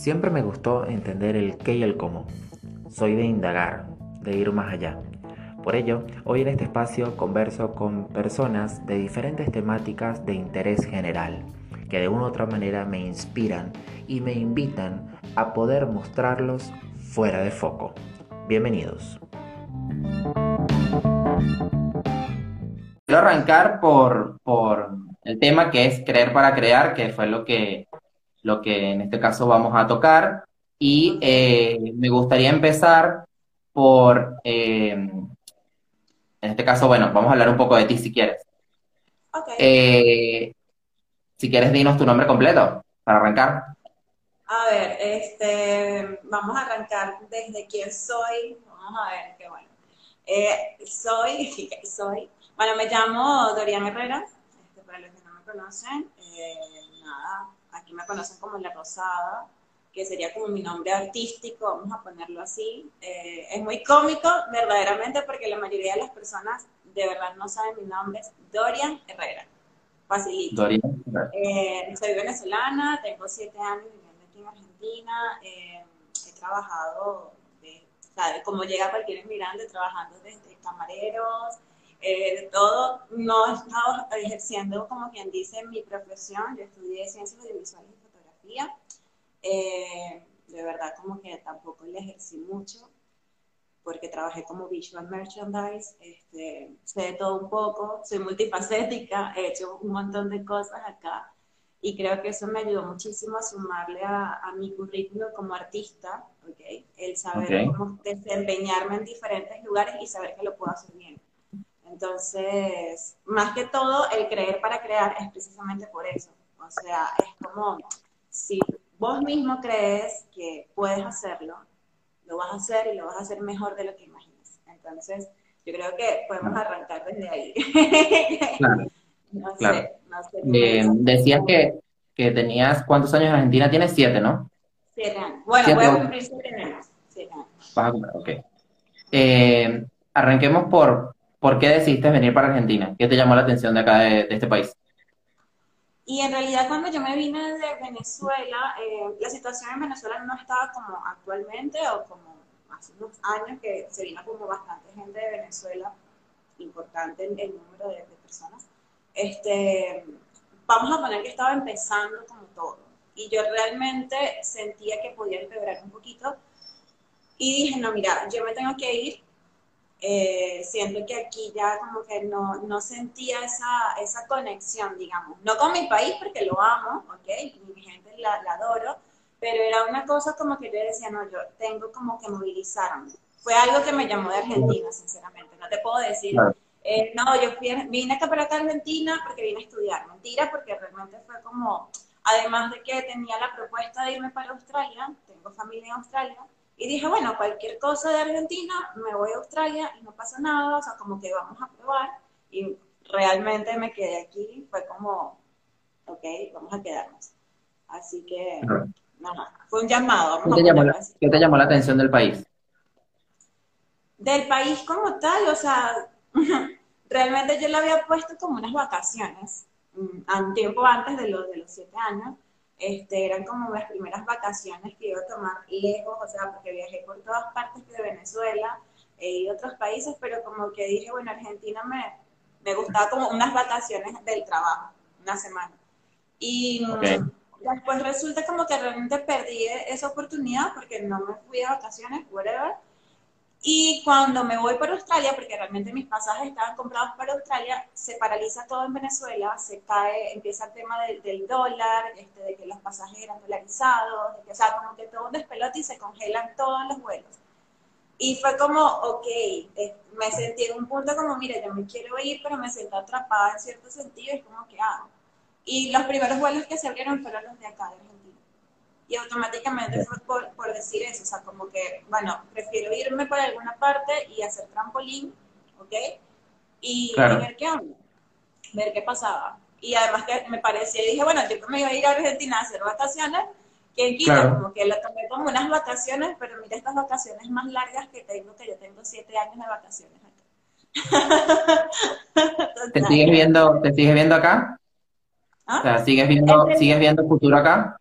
Siempre me gustó entender el qué y el cómo. Soy de indagar, de ir más allá. Por ello, hoy en este espacio converso con personas de diferentes temáticas de interés general, que de una u otra manera me inspiran y me invitan a poder mostrarlos fuera de foco. Bienvenidos. Quiero arrancar por, por el tema que es creer para crear, que fue lo que lo que en este caso vamos a tocar. Y eh, me gustaría empezar por, eh, en este caso, bueno, vamos a hablar un poco de ti si quieres. Eh, si quieres, dinos tu nombre completo para arrancar. A ver, este, vamos a arrancar desde quién soy. Vamos a ver, qué bueno. soy, soy, bueno, me llamo Dorian Herrera, este, para los que no me conocen, nada, aquí me conocen como La Rosada, que sería como mi nombre artístico, vamos a ponerlo así. Eh, es muy cómico, verdaderamente, porque la mayoría de las personas de verdad no saben mi nombre, es Dorian Herrera. Facilito. Dorian eh, soy venezolana, tengo siete años viviendo aquí en Argentina, eh, he trabajado, de, como llega cualquier inmigrante, trabajando desde camareros, eh, de todo, no he estado ejerciendo, como quien dice, mi profesión. Yo estudié Ciencias Audiovisuales y Fotografía. Eh, de verdad, como que tampoco le ejercí mucho, porque trabajé como visual merchandise, este, sé de todo un poco, soy multifacética, he hecho un montón de cosas acá y creo que eso me ayudó muchísimo a sumarle a, mi currículum como artista, ¿okay? el saber cómo desempeñarme en diferentes lugares y saber que lo puedo hacer bien. Entonces, más que todo, el creer para crear es precisamente por eso. O sea, es como si vos mismo crees que puedes hacerlo, lo vas a hacer y lo vas a hacer mejor de lo que imaginas. Entonces, yo creo que podemos arrancar desde ahí. Claro. no sé, no sé eh, decías que, que, tenías, ¿cuántos años en Argentina? Tienes siete, ¿no? Siete años. Bueno, voy a cumplir siete años. Siete años. Vas a ok. Eh, arranquemos por, ¿Por qué decidiste venir para Argentina? ¿Qué te llamó la atención de acá, de, este país? Y en realidad cuando yo me vine de Venezuela, eh, la situación en Venezuela no estaba como actualmente o como hace unos años que se vino como bastante gente de Venezuela, importante el, el número de, personas. Este, vamos a poner que estaba empezando como todo. Y yo realmente sentía que podía empeorar un poquito. Y dije, no, mira, yo me tengo que ir eh, siento que aquí ya como que no, no sentía esa, esa, conexión, digamos. No con mi país, porque lo amo, ¿ok? Mi gente la, adoro, pero era una cosa como que yo decía, no, yo tengo como que movilizarme. Fue algo que me llamó de Argentina, sinceramente. No te puedo decir, eh, no, yo vine acá para acá a Argentina porque vine a estudiar. Mentira, porque realmente fue como, además de que tenía la propuesta de irme para Australia, tengo familia en Australia, y dije, bueno, cualquier cosa de Argentina, me voy a Australia y no pasa nada, o sea, como que vamos a probar. Y realmente me quedé aquí, fue como, ok, vamos a quedarnos. Así que, nada, fue un llamado. ¿Qué te, llamó la, ¿Qué te llamó la atención del país? Del país como tal, o sea, realmente yo le había puesto como unas vacaciones, mm, un tiempo antes de, los de los siete años este, eran como las primeras vacaciones que iba a tomar lejos, o sea, porque viajé por todas partes de Venezuela y otros países, pero como que dije, bueno, Argentina me, me gustaba como unas vacaciones del trabajo, una semana. Y después resulta como que realmente perdí esa oportunidad porque no me fui de vacaciones, whatever y cuando me voy para Australia, porque realmente mis pasajes estaban comprados para Australia, se paraliza todo en Venezuela, se cae, empieza el tema del, dólar, este, de que los pasajes eran dolarizados, de que, o sea, como que todo un despelote y se congelan todos los vuelos. Y fue como, ok, eh, me sentí en un punto como, mira, yo me quiero ir, pero me siento atrapada en cierto sentido, es como, que hago? Y los primeros vuelos que se abrieron fueron los de acá, de y automáticamente fue por, decir eso, o sea, como que, bueno, prefiero irme para alguna parte y hacer trampolín, ¿ok? Y, ver qué onda, ver qué pasaba. Y además que me parecía, dije, bueno, yo me iba a ir a Argentina a hacer vacaciones, que quita, como que lo tomé como unas vacaciones, pero mira estas vacaciones más largas que tengo, que yo tengo siete años de vacaciones acá. ¿Te sigues viendo, te sigues viendo acá? ¿Ah? O sea, ¿sigues viendo, ¿sigues viendo futuro acá?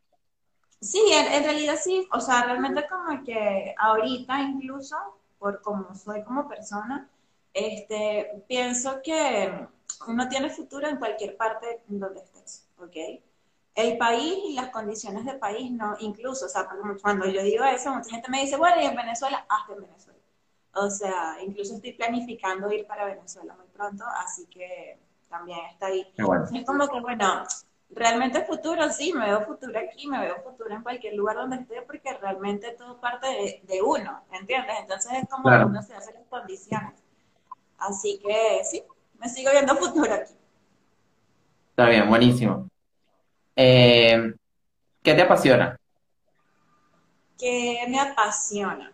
Sí, en, realidad sí, o sea, realmente como que ahorita incluso, por como soy como persona, este, pienso que uno tiene futuro en cualquier parte donde estés, ¿ok? El país y las condiciones del país, no, incluso, o sea, cuando yo digo eso, mucha gente me dice, bueno, y en Venezuela, hazte en Venezuela. O sea, incluso estoy planificando ir para Venezuela muy pronto, así que también está ahí. Es como que, bueno, realmente futuro, sí, me veo futuro aquí, me veo futuro en cualquier lugar donde esté, porque realmente todo parte de, uno, ¿entiendes? Entonces es como uno se hace las condiciones. Así que sí, me sigo viendo futuro aquí. Está bien, buenísimo. Eh, ¿Qué te apasiona? ¿Qué me apasiona?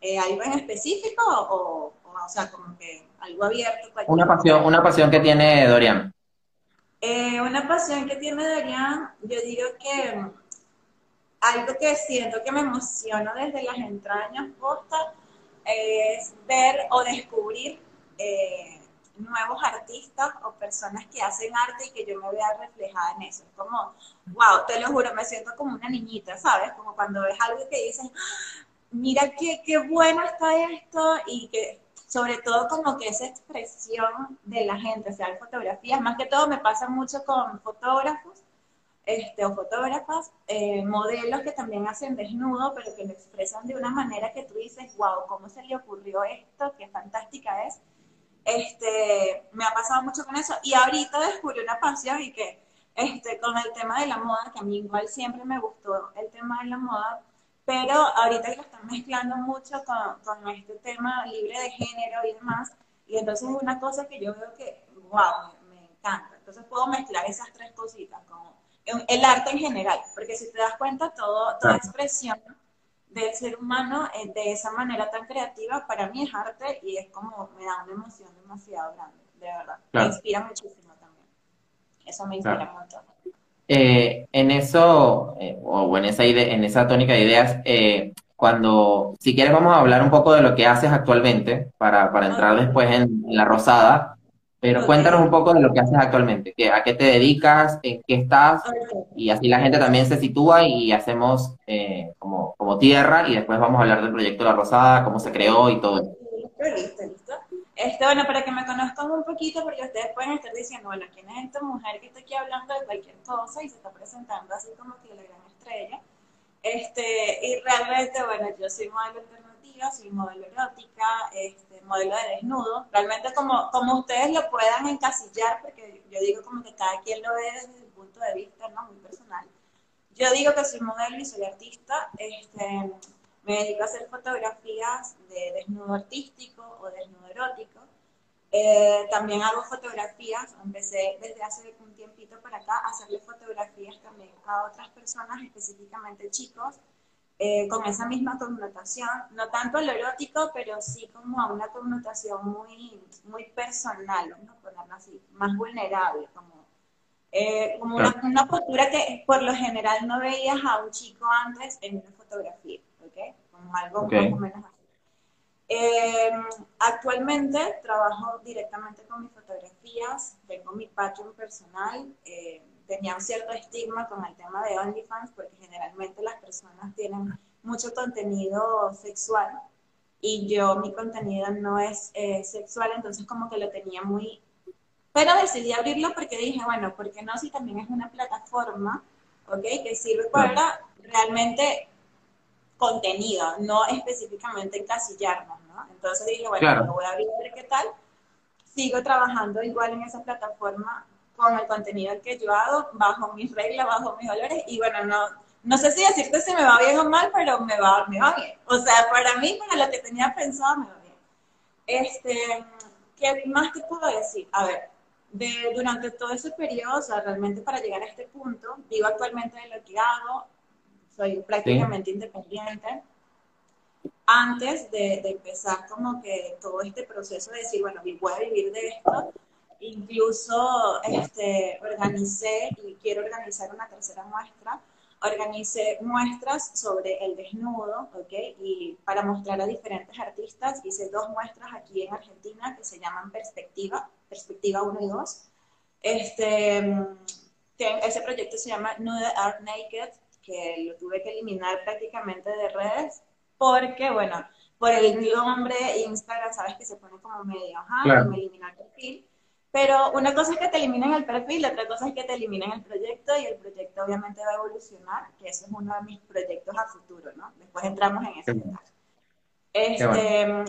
Eh, ¿Algo en específico o, o, sea, como que algo abierto? Una pasión, una pasión que tiene Dorian. Eh, una pasión que tiene Dorian, yo digo que algo que siento que me emociona desde las entrañas posta es ver o descubrir eh, nuevos artistas o personas que hacen arte y que yo me vea reflejada en eso. Es como, wow, te lo juro, me siento como una niñita, ¿sabes? Como cuando ves algo que dices, ah, mira qué, qué bueno está esto y que sobre todo como que esa expresión de la gente, o sea, fotografías, más que todo me pasa mucho con fotógrafos este, o fotógrafas, eh, modelos que también hacen desnudo, pero que lo expresan de una manera que tú dices, wow, ¿cómo se le ocurrió esto? Qué fantástica es. Este, me ha pasado mucho con eso. Y ahorita descubrí una pasión y que este, con el tema de la moda, que a mí igual siempre me gustó el tema de la moda, pero ahorita lo están mezclando mucho con, con, este tema libre de género y demás, y entonces es una cosa que yo veo que, wow, me, encanta. Entonces puedo mezclar esas tres cositas, como el arte en general, porque si te das cuenta, todo, toda expresión del ser humano de esa manera tan creativa, para mí es arte y es como, me da una emoción demasiado grande, de verdad. Me inspira muchísimo también. Eso me inspira mucho. Eh, en eso, eh, o en esa, idea, en esa tónica de ideas, eh, cuando, si quieres, vamos a hablar un poco de lo que haces actualmente para, para entrar después en, la rosada, pero cuéntanos un poco de lo que haces actualmente, que, a qué te dedicas, en qué estás, y así la gente también se sitúa y hacemos como, como tierra y después vamos a hablar del proyecto La Rosada, cómo se creó y todo eso. Listo, listo. Este, bueno, para que me conozcan un poquito, porque ustedes pueden estar diciendo, bueno, ¿quién es esta mujer que está aquí hablando de cualquier cosa y se está presentando así como que la gran estrella? Este, y realmente, bueno, yo soy modelo alternativa, soy modelo erótica, este, modelo de desnudo. Realmente como, como ustedes lo puedan encasillar, porque yo digo como que cada quien lo ve desde su punto de vista, ¿no? Muy personal. Yo digo que soy modelo y soy artista. Este, me dedico a hacer fotografías de desnudo artístico o desnudo erótico. Eh, también hago fotografías, empecé desde hace un tiempito para acá a hacerle fotografías también a otras personas, específicamente chicos, eh, con esa misma connotación, no tanto lo erótico, pero sí como a una connotación muy, muy personal, a ponerlo así, más vulnerable, como, eh, como una, una postura que por lo general no veías a un chico antes en una fotografía algo más o menos así. Em, actualmente trabajo directamente con mis fotografías, tengo mi Patreon personal, eh, tenía un cierto estigma con el tema de OnlyFans porque generalmente las personas tienen mucho contenido sexual y yo mi contenido no es eh, sexual, entonces como que lo tenía muy... Pero decidí abrirlo porque dije, bueno, ¿por qué no si también es una plataforma, ok, que sirve para realmente contenido, no específicamente encasillarnos, ¿no? Entonces dije, bueno, lo voy a abrir qué tal. Sigo trabajando igual en esa plataforma con el contenido que yo hago, bajo mis reglas, bajo mis valores, y bueno, no, no sé si decirte si me va bien o mal, pero me va, me va bien. O sea, para mí, para lo que tenía pensado, me va bien. Este, ¿qué más te puedo decir? A ver, de, durante todo ese periodo, o sea, realmente para llegar a este punto, digo actualmente de lo que hago, soy prácticamente independiente. Antes de, empezar como que todo este proceso de decir, bueno, voy a vivir de esto, incluso este, organicé y quiero organizar una tercera muestra, organicé muestras sobre el desnudo, ¿ok? Y para mostrar a diferentes artistas, hice dos muestras aquí en Argentina que se llaman Perspectiva, Perspectiva 1 y 2. Este, ese proyecto se llama Nude Art Naked que lo tuve que eliminar prácticamente de redes porque, bueno, por el nombre Instagram, sabes que se pone como medio, ajá, me elimina el perfil. Pero una cosa es que te eliminen el perfil, otra cosa es que te eliminen el proyecto y el proyecto obviamente va a evolucionar, que eso es uno de mis proyectos a futuro, ¿no? Después entramos en ese detalle. Este,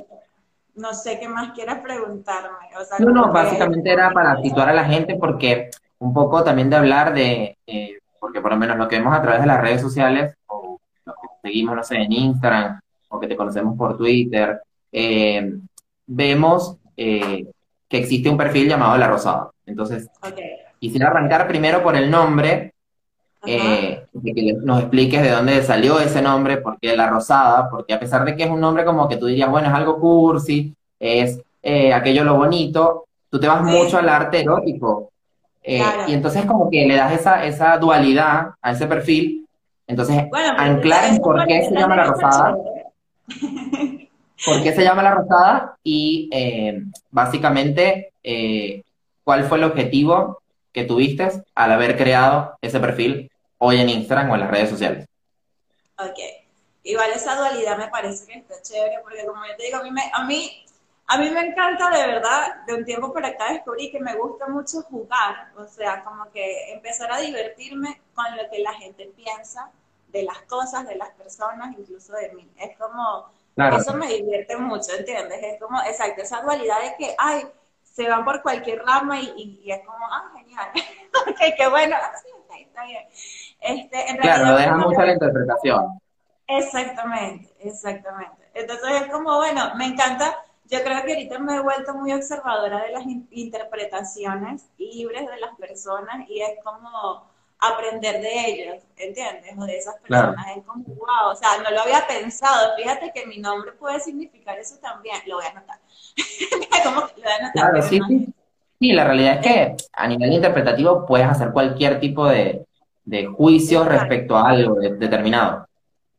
no sé qué más quieras preguntarme. no, no, básicamente era para situar a la gente porque un poco también de hablar de, eh, porque por lo menos lo que vemos a través de las redes sociales, o lo que seguimos, no sé, en Instagram, o que te conocemos por Twitter, eh, vemos eh, que existe un perfil llamado La Rosada. Entonces, quisiera arrancar primero por el nombre, eh, que nos expliques de dónde salió ese nombre, por qué La Rosada, porque a pesar de que es un nombre como que tú dirías, bueno, es algo cursi, es aquello lo bonito, tú te vas mucho al arte erótico. Y entonces como que le das esa, esa dualidad a ese perfil. Entonces, anclar en por qué se llama La Rosada. ¿Por qué se llama La Rosada? Y eh, básicamente, eh, ¿cuál fue el objetivo que tuviste al haber creado ese perfil hoy en Instagram o en las redes sociales? Ok. Igual esa dualidad me parece que está chévere, porque como yo te digo, a mí, me, a mí, a mí me encanta de verdad, de un tiempo para acá descubrí que me gusta mucho jugar, o sea, como que empezar a divertirme con lo que la gente piensa de las cosas, de las personas, incluso de mí. Es como, eso me divierte mucho, ¿entiendes? Es como, exacto, esa dualidad de que, ay, se van por cualquier rama y, es como, ah, genial, ok, qué bueno, ah, sí, está bien. Este, en claro, lo deja mucho la interpretación. Exactamente, exactamente. Entonces es como, bueno, me encanta, yo creo que ahorita me he vuelto muy observadora de las interpretaciones libres de las personas y es como aprender de ellos, ¿entiendes? O de esas personas. Es como, wow, o sea, no lo había pensado. Fíjate que mi nombre puede significar eso también. Lo voy a anotar. como lo voy a anotar. Claro, sí, sí. Sí, la realidad es que a nivel interpretativo puedes hacer cualquier tipo de, de juicio respecto a algo determinado.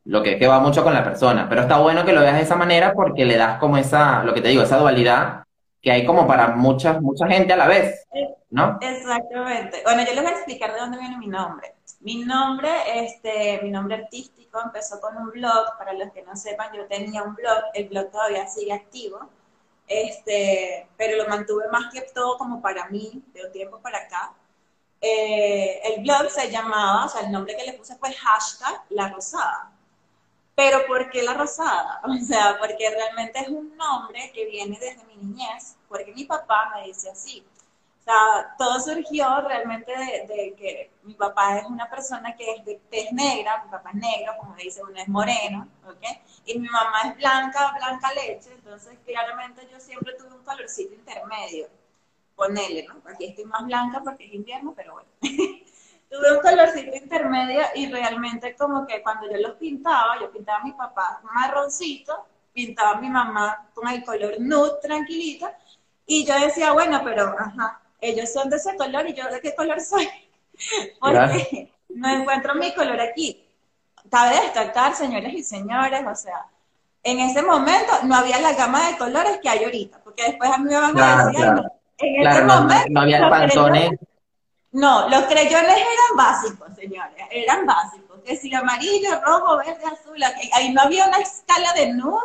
Lo que, que va mucho con la persona. Pero está bueno que lo veas de esa manera porque le das como esa, lo que te digo, esa dualidad que hay como para mucha, mucha gente a la vez, ¿no? Exactamente. Bueno, yo les voy a explicar de dónde viene mi nombre. Mi nombre, este, mi nombre artístico empezó con un blog, para los que no sepan, yo tenía un blog, el blog todavía sigue activo, este, pero lo mantuve más que todo como para mí, de un tiempo para acá. Eh, el blog se llamaba, o sea, el nombre que le puse fue hashtag La Rosada. Pero ¿por qué la rosada? O sea, porque realmente es un nombre que viene desde mi niñez, porque mi papá me dice así. O sea, todo surgió realmente de, que mi papá es una persona que es de tez negra, mi papá es negro, como dice, uno es moreno, ¿ok? Y mi mamá es blanca, blanca leche, entonces claramente yo siempre tuve un colorcito intermedio. Ponele, ¿no? Aquí estoy más blanca porque es invierno, pero bueno. tuve un colorcito intermedio y realmente como que cuando yo los pintaba, yo pintaba a mi papá marroncito, pintaba a mi mamá con el color nude tranquilita, y yo decía, bueno, pero, ajá, ellos son de ese color y yo de qué color soy, porque no encuentro mi color aquí. Cabe destacar, señores y señores, o sea, en ese momento no había la gama de colores que hay ahorita, porque después a mí me van a decir, en ese momento... No, había el pantone no, los creyones eran básicos, señores, eran básicos. Que si amarillo, rojo, verde, azul, ahí no había una escala de nude,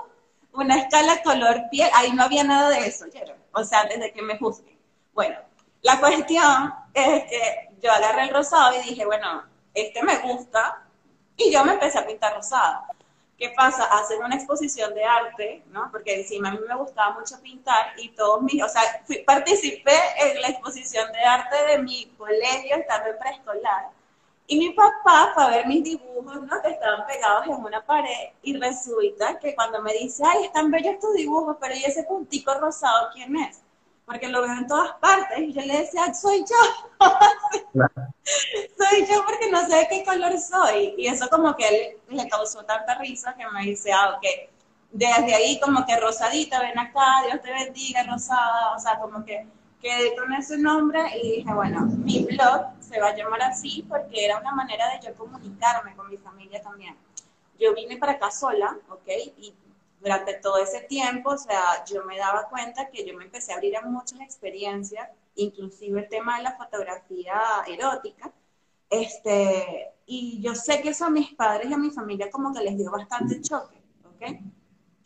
una escala color piel, ahí no había nada de eso, O sea, desde que me juzguen. Bueno, la cuestión es que yo agarré el rosado y dije, bueno, este me gusta, y yo me empecé a pintar rosado. ¿Qué pasa? Hacer una exposición de arte, ¿no? Porque encima a mí me gustaba mucho pintar y todos mis, o sea, participé en la exposición de arte de mi colegio estando en preescolar. Y mi papá fue a ver mis dibujos, ¿no? Que estaban pegados en una pared y resulta que cuando me dice, ay, están bellos tus dibujos, pero ¿y ese puntico rosado quién es? Porque lo veo en todas partes. Y yo le decía, soy yo. soy yo porque no sé de qué color soy. Y eso como que él le causó tanta risa que me dice, ah, ok. Desde ahí como que rosadita, ven acá, Dios te bendiga, rosada. O sea, como que quedé con ese nombre y dije, bueno, mi blog se va a llamar así porque era una manera de yo comunicarme con mi familia también. Yo vine para acá sola, ¿ok? Y durante todo ese tiempo, o sea, yo me daba cuenta que yo me empecé a abrir a muchas experiencias, inclusive el tema de la fotografía erótica, Este, y yo sé que eso a mis padres y a mi familia como que les dio bastante choque, ¿ok?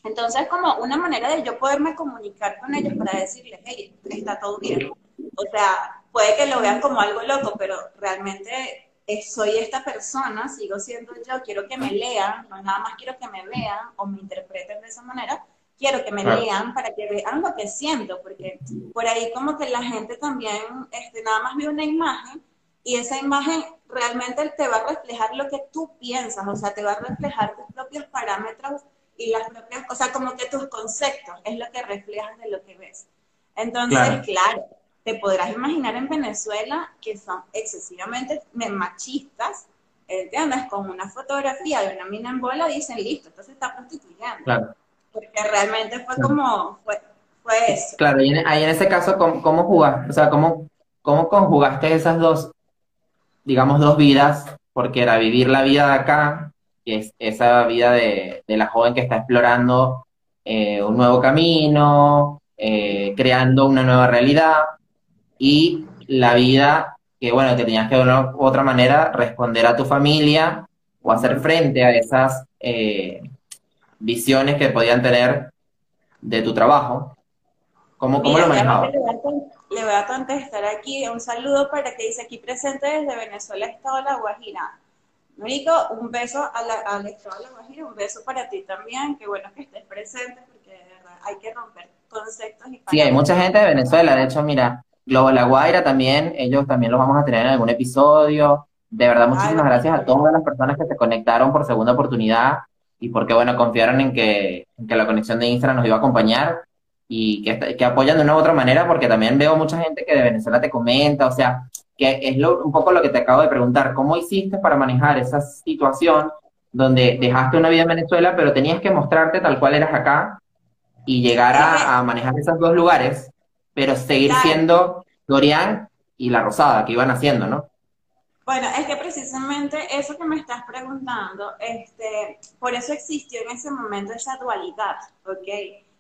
Entonces, como una manera de yo poderme comunicar con ellos para decirles, hey, está todo bien. O sea, puede que lo vean como algo loco, pero realmente soy esta persona, sigo siendo yo, quiero que me lean, no nada más quiero que me vean o me interpreten de esa manera, quiero que me lean para que vean lo que siento, porque por ahí como que la gente también este, nada más ve una imagen y esa imagen realmente te va a reflejar lo que tú piensas, o sea, te va a reflejar tus propios parámetros y las propias, o sea, como que tus conceptos es lo que reflejas de lo que ves. Entonces, claro, te podrás imaginar en Venezuela que son excesivamente machistas, ¿entiendes? Con una fotografía de una mina en bola dicen, listo, entonces está prostituyendo. Claro porque realmente fue como, fue, fue eso. Claro, y ahí en ese caso, ¿cómo, cómo jugaste? O sea, ¿cómo, ¿cómo conjugaste esas dos, digamos, dos vidas? Porque era vivir la vida de acá, que es esa vida de, la joven que está explorando eh, un nuevo camino, eh, creando una nueva realidad, y la vida que, bueno, que tenías que de una u otra manera responder a tu familia o hacer frente a esas eh, visiones que podían tener de tu trabajo. ¿Cómo, cómo lo manejabas? Le voy a contestar aquí un saludo para que dice aquí presente desde Venezuela, Estado de La Guajira. Marico, un beso al Estado de La Guajira, un beso para ti también, qué bueno que estés presente porque de verdad hay que romper conceptos y Sí, hay mucha gente de Venezuela, de hecho, mira, Globo La Guaira también, ellos también los vamos a tener en algún episodio. De verdad, muchísimas gracias a todas las personas que se conectaron por segunda oportunidad y porque, bueno, confiaron en que, que la conexión de Instagram nos iba a acompañar y que, que, apoyan de una u otra manera, porque también veo mucha gente que de Venezuela te comenta, o sea, que es lo, un poco lo que te acabo de preguntar, ¿cómo hiciste para manejar esa situación donde dejaste una vida en Venezuela, pero tenías que mostrarte tal cual eras acá y llegar a, a manejar esos dos lugares, pero seguir siendo Dorian y La Rosada, que iban haciendo, ¿no? Bueno, es que precisamente eso que me estás preguntando, este, por eso existió en ese momento esa dualidad, ¿ok?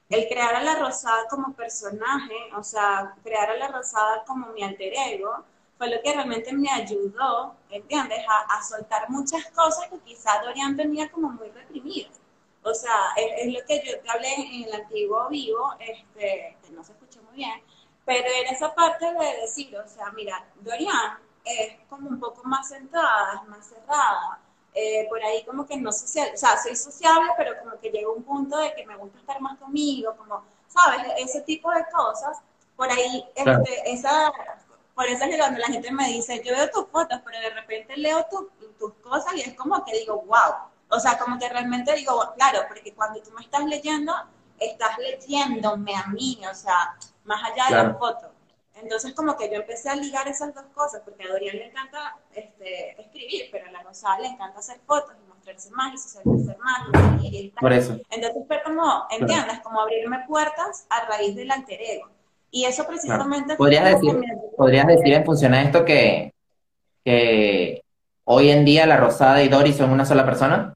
El crear a la Rosada como personaje, o sea, crear a la Rosada como mi alter ego, fue lo que realmente me ayudó, ¿entiendes? A, soltar muchas cosas que quizá Dorian tenía como muy reprimidas. O sea, es, lo que yo te hablé en el antiguo vivo, este, que no se bien, pero en esa parte de decir, o sea, mira, Dorian es como un poco más centrada, es más cerrada. Eh, por ahí como que no social, o sea, soy sociable, pero como que llega un punto de que me gusta estar más conmigo, como, ¿sabes? Ese tipo de cosas. Por ahí, este, esa, por eso es que cuando la gente me dice, yo veo tus fotos, pero de repente leo tus cosas y es como que digo, wow. O sea, como que realmente digo, claro, porque cuando tú me estás leyendo, estás leyéndome a mí, o sea, más allá de la foto. Entonces como que yo empecé a ligar esas dos cosas, porque a Dorian le encanta este, escribir, pero a la Rosada le encanta hacer fotos y mostrarse más y socializar más y Por eso. Entonces fue como, ¿entiendes? Como abrirme puertas a raíz del alter ego. Y eso precisamente... ¿Podrías, decir, ¿Podrías decir en función a esto que, que hoy en día la Rosada y Dori son una sola persona?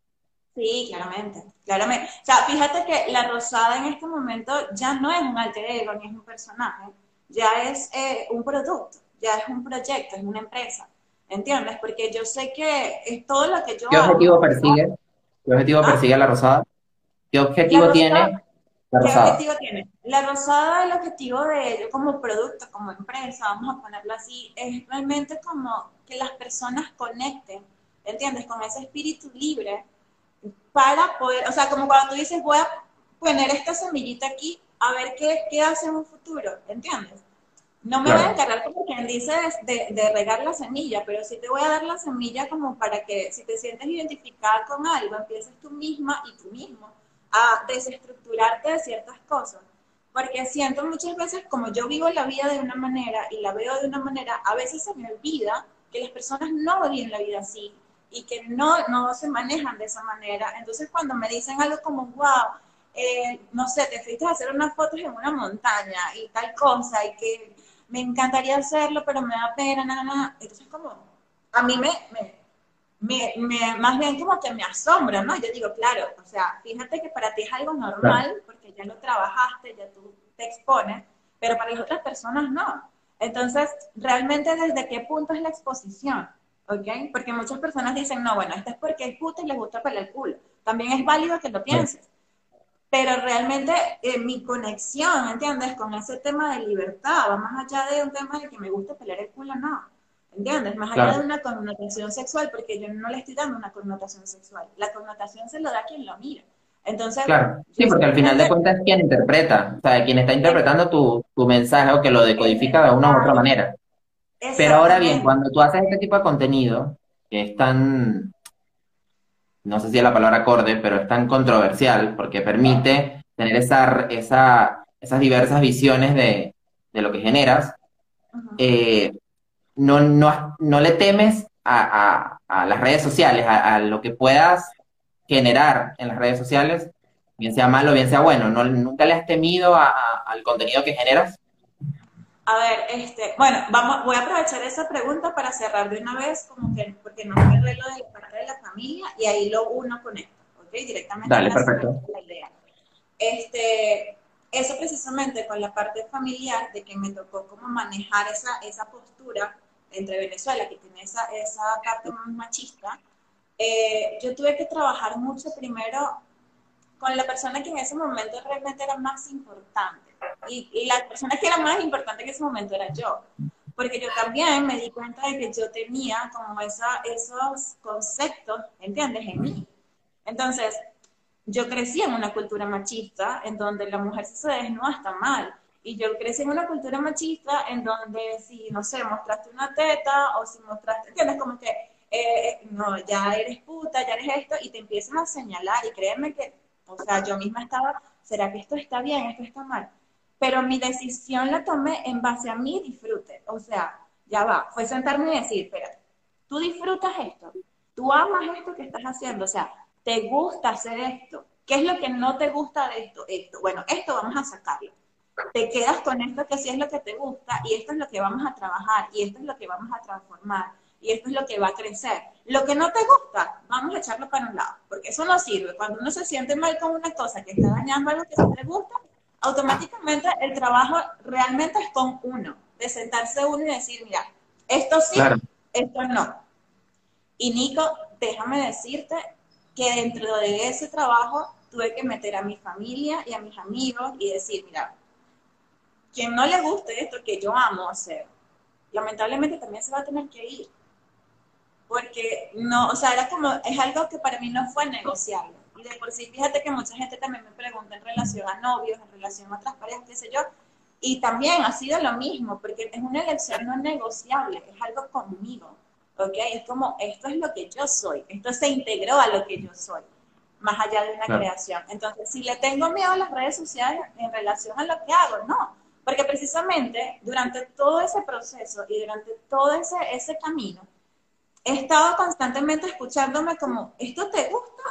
Sí, claramente, claramente. O sea, fíjate que la Rosada en este momento ya no es un alter ego ni es un personaje, ya es eh, un producto, ya es un proyecto, es una empresa. ¿Entiendes? Porque yo sé que es todo lo que yo ¿Qué objetivo persigue? ¿Qué objetivo ¿Ah? persigue la Rosada? ¿Qué objetivo tiene la Rosada? ¿Qué objetivo tiene? La Rosada, el objetivo de ello como producto, como empresa, vamos a ponerlo así, es realmente como que las personas conecten, ¿entiendes? Con ese espíritu libre para poder, o sea, como cuando tú dices, voy a poner esta semillita aquí a ver qué, qué hace en un futuro, ¿entiendes? No me voy a encargar como quien dice de, de, regar la semilla, pero sí te voy a dar la semilla como para que si te sientes identificada con algo, empieces tú misma y tú mismo a desestructurarte de ciertas cosas. Porque siento muchas veces, como yo vivo la vida de una manera y la veo de una manera, a veces se me olvida que las personas no viven la vida así y que no, no se manejan de esa manera. Entonces cuando me dicen algo como, wow, eh, no sé, te fuiste a hacer unas fotos en una montaña y tal cosa, y que me encantaría hacerlo, pero me da pena, nada, nada. Entonces, como, a mí me, me, me, más bien como que me asombra, ¿no? Yo digo, claro, o sea, fíjate que para ti es algo normal, porque ya lo trabajaste, ya tú te expones, pero para las otras personas no. Entonces, realmente, ¿desde qué punto es la exposición? ¿Ok? Porque muchas personas dicen, no, bueno, esto es porque es puta y les gusta pelear el culo. También es válido que lo pienses. Pero realmente eh, mi conexión, ¿entiendes? Con ese tema de libertad va más allá de un tema de que me gusta pelear el culo, no. ¿Entiendes? Más allá de una connotación sexual, porque yo no le estoy dando una connotación sexual. La connotación se lo da quien lo mira. Entonces, claro, sí, porque al final de cuentas es quien interpreta, o sea, quien está interpretando tu, tu mensaje o que lo decodifica de una u otra manera. Pero ahora bien, cuando tú haces este tipo de contenido, que es tan, no sé si es la palabra acorde, pero es tan controversial porque permite tener esa, esa, esas diversas visiones de, de lo que generas, eh, no, no, no, le temes a, a, a las redes sociales, a, a, lo que puedas generar en las redes sociales, bien sea malo, bien sea bueno. ¿No, ¿Nunca le has temido al contenido que generas? A ver, este, bueno, vamos, voy a aprovechar esa pregunta para cerrar de una vez, como que, porque no me arreglo de la parte de la familia y ahí lo uno conecta, ¿ok? Directamente Dale, perfecto. la idea. Este, eso precisamente con la parte familiar, de que me tocó como manejar esa, esa postura entre Venezuela, que tiene esa, esa parte más machista, eh, yo tuve que trabajar mucho primero con la persona que en ese momento realmente era más importante. Y, y, la persona que era más importante en ese momento era yo. Porque yo también me di cuenta de que yo tenía como esa, esos conceptos, ¿entiendes?, en mí. Entonces, yo crecí en una cultura machista en donde la mujer si se desnuda está mal. Y yo crecí en una cultura machista en donde si, no sé, mostraste una teta o si mostraste, ¿entiendes? Como que, eh, no, ya eres puta, ya eres esto, y te empiezan a señalar. Y créeme que, o sea, yo misma estaba, ¿será que esto está bien, esto está mal? Pero mi decisión la tomé en base a mi disfrute. O sea, ya va, fue sentarme y decir, espérate, tú disfrutas esto, tú amas esto que estás haciendo, o sea, te gusta hacer esto. ¿Qué es lo que no te gusta de esto? Esto. Bueno, esto vamos a sacarlo. Te quedas con esto que sí es lo que te gusta y esto es lo que vamos a trabajar y esto es lo que vamos a transformar y esto es lo que va a crecer. Lo que no te gusta, vamos a echarlo para un lado, porque eso no sirve. Cuando uno se siente mal con una cosa que está dañando algo que sí te gusta, automáticamente el trabajo realmente es con uno, de sentarse uno y decir, mira, esto sí, esto no. Y Nico, déjame decirte que dentro de ese trabajo tuve que meter a mi familia y a mis amigos y decir, mira, quien no le guste esto que yo amo hacer, lamentablemente también se va a tener que ir. Porque no, o sea, era como, es algo que para mí no fue negociable. Y de por sí, fíjate que mucha gente también me pregunta en relación a novios, en relación a otras parejas, qué sé yo. Y también ha sido lo mismo, porque es una elección no negociable, es algo conmigo. ¿Ok? Es como, esto es lo que yo soy, esto se integró a lo que yo soy, más allá de una creación. Entonces, si le tengo miedo a las redes sociales en relación a lo que hago, no. Porque precisamente durante todo ese proceso y durante todo ese, ese camino, he estado constantemente escuchándome como, ¿esto te gusta?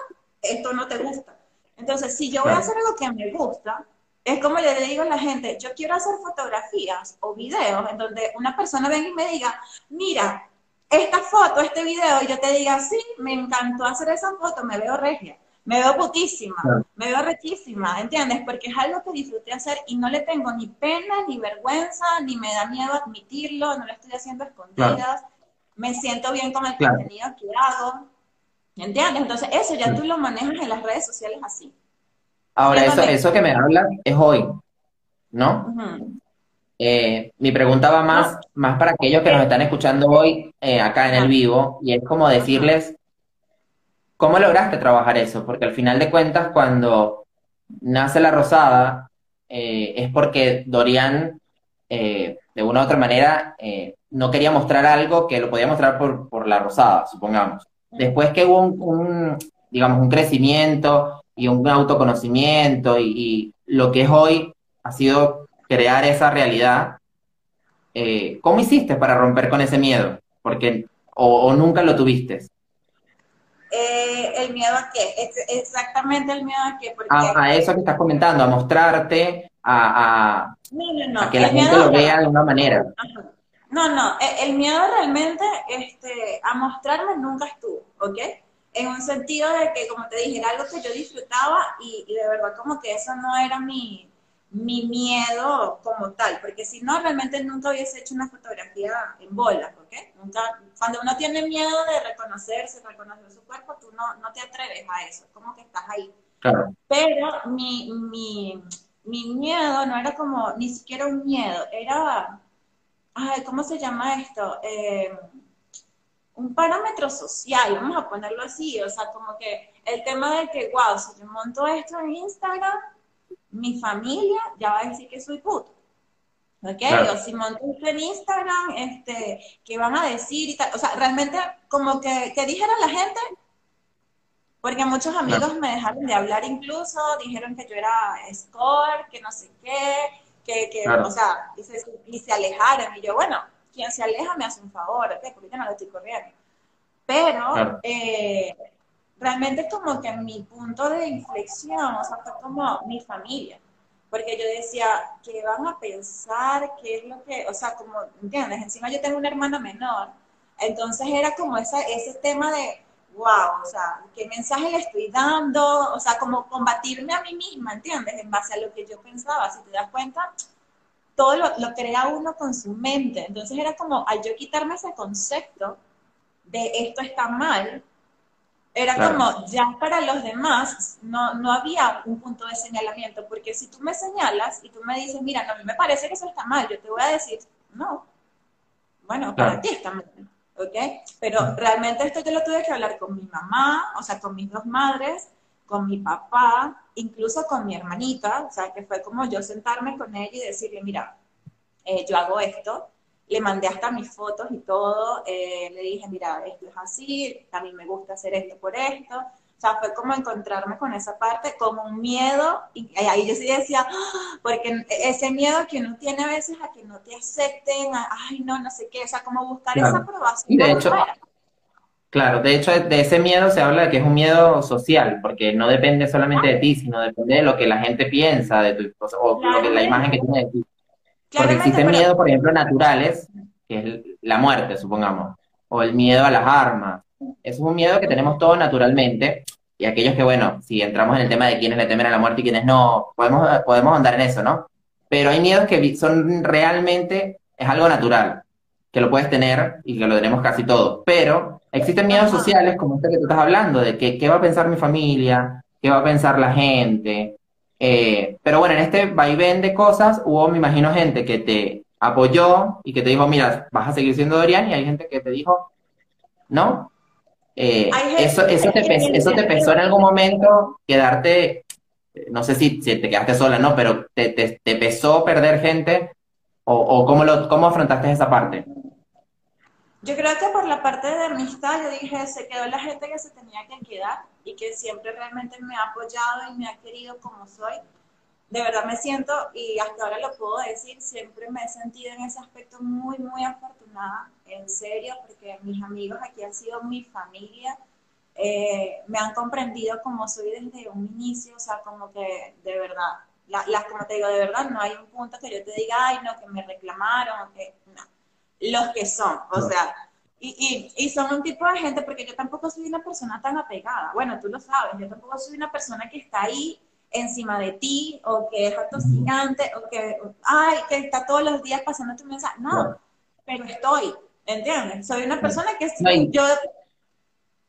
Esto no te gusta. Entonces, si yo voy a hacer algo que me gusta, es como le digo a la gente, yo quiero hacer fotografías o videos en donde una persona venga y me diga, mira, esta foto, este video, y yo te diga, sí, me encantó hacer esa foto, me veo regia, me veo putísima, me veo rechísima, ¿entiendes? Porque es algo que disfruté hacer y no le tengo ni pena, ni vergüenza, ni me da miedo admitirlo, no lo estoy haciendo escondidas, me siento bien con el contenido que hago, ¿Entiendes? Entonces, eso ya tú lo manejas en las redes sociales así. Ahora, eso, eso que me hablas es hoy, ¿no? Eh, mi pregunta va más, más para aquellos que nos están escuchando hoy eh, acá en el vivo, y es como decirles, ¿cómo lograste trabajar eso? Porque al final de cuentas, cuando nace la rosada, eh, es porque Dorian, de una u otra manera, no quería mostrar algo que lo podía mostrar por, por la rosada, supongamos. Después que hubo un, digamos, un crecimiento y un autoconocimiento y, lo que es hoy ha sido crear esa realidad, eh, ¿cómo hiciste para romper con ese miedo? Porque, o, nunca lo tuviste. Eh, ¿El miedo a qué? Exactamente el miedo a qué. a, eso que estás comentando, a mostrarte, a, a, que la gente lo vea de una manera. No, no, e, el miedo realmente este, a mostrarme nunca estuvo, ¿ok? En un sentido de que, como te dije, era algo que yo disfrutaba y, de verdad como que eso no era mi, mi miedo como tal, porque si no, realmente nunca hubiese hecho una fotografía en bola, ¿ok? nunca, cuando uno tiene miedo de reconocerse, reconocer su cuerpo, tú no, no te atreves a eso, como que estás ahí. Claro. Pero mi, mi, mi miedo no era como ni siquiera un miedo, era, ay, ¿cómo se llama esto? Eh, un parámetro social, vamos a ponerlo así, o sea, como que el tema de que, wow, si yo monto esto en Instagram, mi familia ya va a decir que soy puto. ¿Ok? O si monto esto en Instagram, este, ¿qué van a decir y tal? O sea, realmente como que, que dijera la gente, porque muchos amigos me dejaron de hablar incluso, dijeron que yo era score, que no sé qué, que, que o sea, y se, y se alejaron. Y yo, bueno, quien se aleja me hace un favor, ¿ok? Porque yo no lo estoy corriendo. Pero eh, realmente es como que mi punto de inflexión, o sea, fue como mi familia. Porque yo decía, ¿qué van a pensar? ¿Qué es lo que...? O sea, como, ¿entiendes? Encima yo tengo una hermana menor. Entonces era como esa, ese tema de, wow, o sea, ¿qué mensaje le estoy dando? O sea, como combatirme a mí misma, ¿entiendes? En base a lo que yo pensaba. Si te das cuenta, todo lo, crea uno con su mente. Entonces era como, al yo quitarme ese concepto de esto está mal, era como, ya para los demás no, no había un punto de señalamiento, porque si tú me señalas y tú me dices, mira, no, a mí me parece que eso está mal, yo te voy a decir, no, bueno, para ti está mal, ¿ok? Pero realmente esto yo lo tuve que hablar con mi mamá, o sea, con mis dos madres, con mi papá, incluso con mi hermanita, o sea, que fue como yo sentarme con ella y decirle, mira, eh, yo hago esto, le mandé hasta mis fotos y todo, eh, le dije, mira, esto es así, a mí me gusta hacer esto por esto, o sea, fue como encontrarme con esa parte, como un miedo, y ahí yo sí decía, ¡Ah! porque ese miedo que uno tiene a veces a que no te acepten, ay, no, no sé qué, o sea, como buscar esa aprobación. de hecho, Claro, de hecho, de ese miedo se habla de que es un miedo social, porque no depende solamente de ti, sino depende de lo que la gente piensa de tu o lo que, la imagen que tiene de ti. Porque existen miedos, por ejemplo, naturales, que es la muerte, supongamos, o el miedo a las armas. Eso es un miedo que tenemos todos naturalmente, y aquellos que, bueno, si entramos en el tema de quiénes le temen a la muerte y quiénes no, podemos, podemos andar en eso, ¿no? Pero hay miedos que son realmente, es algo natural, que lo puedes tener y que lo tenemos casi todos, pero Existen miedos sociales como este que tú estás hablando, de que, qué va a pensar mi familia, qué va a pensar la gente. Eh, pero bueno, en este vaivén de cosas hubo, me imagino, gente que te apoyó y que te dijo, mira, vas a seguir siendo Dorian, y hay gente que te dijo, no. Eh, eso, eso, te pesó, eso te pesó en algún momento quedarte, no sé si, si te quedaste sola, ¿no? Pero te, te, te pesó perder gente o, o cómo, lo, cómo afrontaste esa parte. Yo creo que por la parte de amistad, yo dije, se quedó la gente que se tenía que quedar y que siempre realmente me ha apoyado y me ha querido como soy. De verdad me siento, y hasta ahora lo puedo decir, siempre me he sentido en ese aspecto muy, muy afortunada, en serio, porque mis amigos aquí han sido mi familia, eh, me han comprendido como soy desde un inicio, o sea, como que de verdad, las como te digo, de verdad, no hay un punto que yo te diga, ay, no, que me reclamaron, que no los que son, o sea, y, y, y, son un tipo de gente, porque yo tampoco soy una persona tan apegada, bueno, tú lo sabes, yo tampoco soy una persona que está ahí encima de ti, o que es atosigante, o que, ay, que está todos los días pasando tu mensaje, no, pero estoy, ¿entiendes? Soy una persona que yo,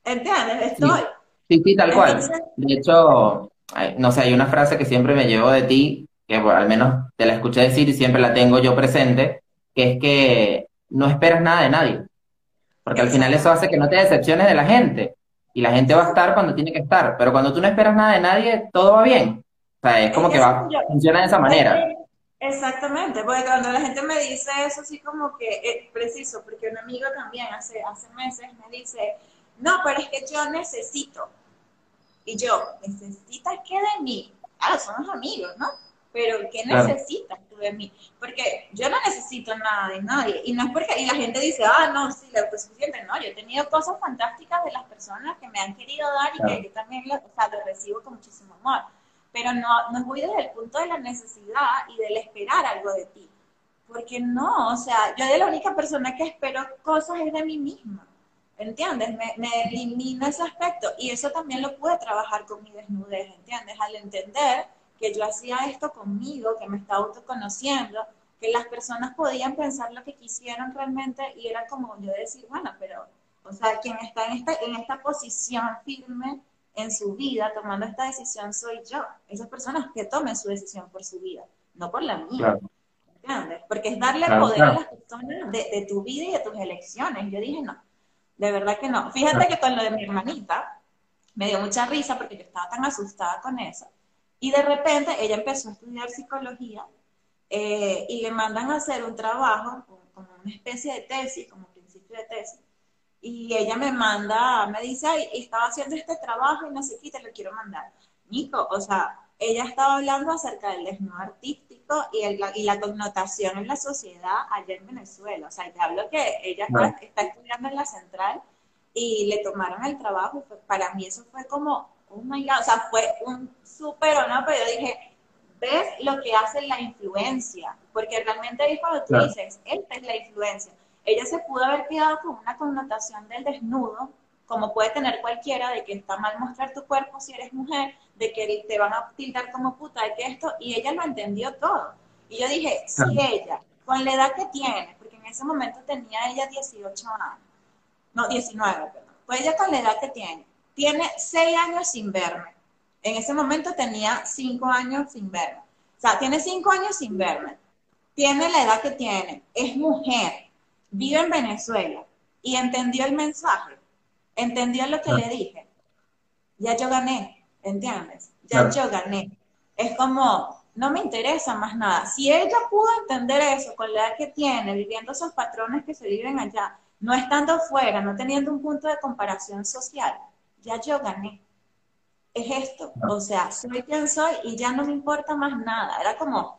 ¿entiendes? Estoy. Sí, sí, tal cual. De hecho, no sé, hay una frase que siempre me llevo de ti, que al menos te la escuché decir y siempre la tengo yo presente, que es que no esperas nada de nadie. Porque al final eso hace que no te decepciones de la gente. Y la gente va a estar cuando tiene que estar. Pero cuando tú no esperas nada de nadie, todo va bien. O sea, es como que va, funciona de esa manera. Exactamente, porque cuando la gente me dice eso, así como que es preciso, porque un amigo también hace, hace meses me dice, no, pero es que yo necesito. Y yo, ¿necesitas qué de mí? Claro, somos amigos, ¿no? Pero ¿qué necesitas tú de mí? Porque yo no necesito nada de nadie. Y no es porque, y la gente dice, ah, no, sí, lo es suficiente. No, yo he tenido cosas fantásticas de las personas que me han querido dar y que yo también lo, o sea, lo recibo con muchísimo amor. Pero no, no voy desde el punto de la necesidad y del esperar algo de ti. Porque no, o sea, yo de la única persona que espero cosas es de mí misma. ¿Entiendes? Me, me elimina ese aspecto. Y eso también lo pude trabajar con mi desnudez, ¿entiendes? Al entender que yo hacía esto conmigo, que me estaba autoconociendo, que las personas podían pensar lo que quisieran realmente y era como yo decir, bueno, pero, o sea, quien está en esta, en esta posición firme en su vida tomando esta decisión soy yo. Esas personas que tomen su decisión por su vida, no por la mía. ¿Entiendes? Porque es darle poder a las personas de, tu vida y de tus elecciones. Yo dije, no, de verdad que no. Fíjate que con lo de mi hermanita, me dio mucha risa porque yo estaba tan asustada con eso. Y de repente ella empezó a estudiar psicología eh, y le mandan a hacer un trabajo, como una especie de tesis, como principio de tesis. Y ella me manda, me dice, ay, estaba haciendo este trabajo y no sé qué, te lo quiero mandar. Nico, o sea, ella estaba hablando acerca del desnudo artístico y, el, y la connotación en la sociedad allá en Venezuela. O sea, ya hablo que ella está, estudiando en la central y le tomaron el trabajo. para mí eso fue como, oh my God, o sea, fue un súper honor, pero yo dije, ves lo que hace la influencia, porque realmente ahí cuando tú dices, esta es la influencia, ella se pudo haber quedado con una connotación del desnudo, como puede tener cualquiera, de que está mal mostrar tu cuerpo si eres mujer, de que te van a tildar como puta, de que esto, y ella lo entendió todo. Y yo dije, si ella, con la edad que tiene, porque en ese momento tenía ella 18 años, no, 19, perdón, pues ella con la edad que tiene, tiene 6 años sin verme, en ese momento tenía cinco años sin verme. O sea, tiene cinco años sin verme. Tiene la edad que tiene. Es mujer. Vive en Venezuela. Y entendió el mensaje. Entendió lo que le dije. Ya yo gané. ¿Entiendes? Ya yo gané. Es como, no me interesa más nada. Si ella pudo entender eso con la edad que tiene, viviendo esos patrones que se viven allá, no estando fuera, no teniendo un punto de comparación social, ya yo gané es esto. O sea, soy quien soy y ya no me importa más nada. Era como,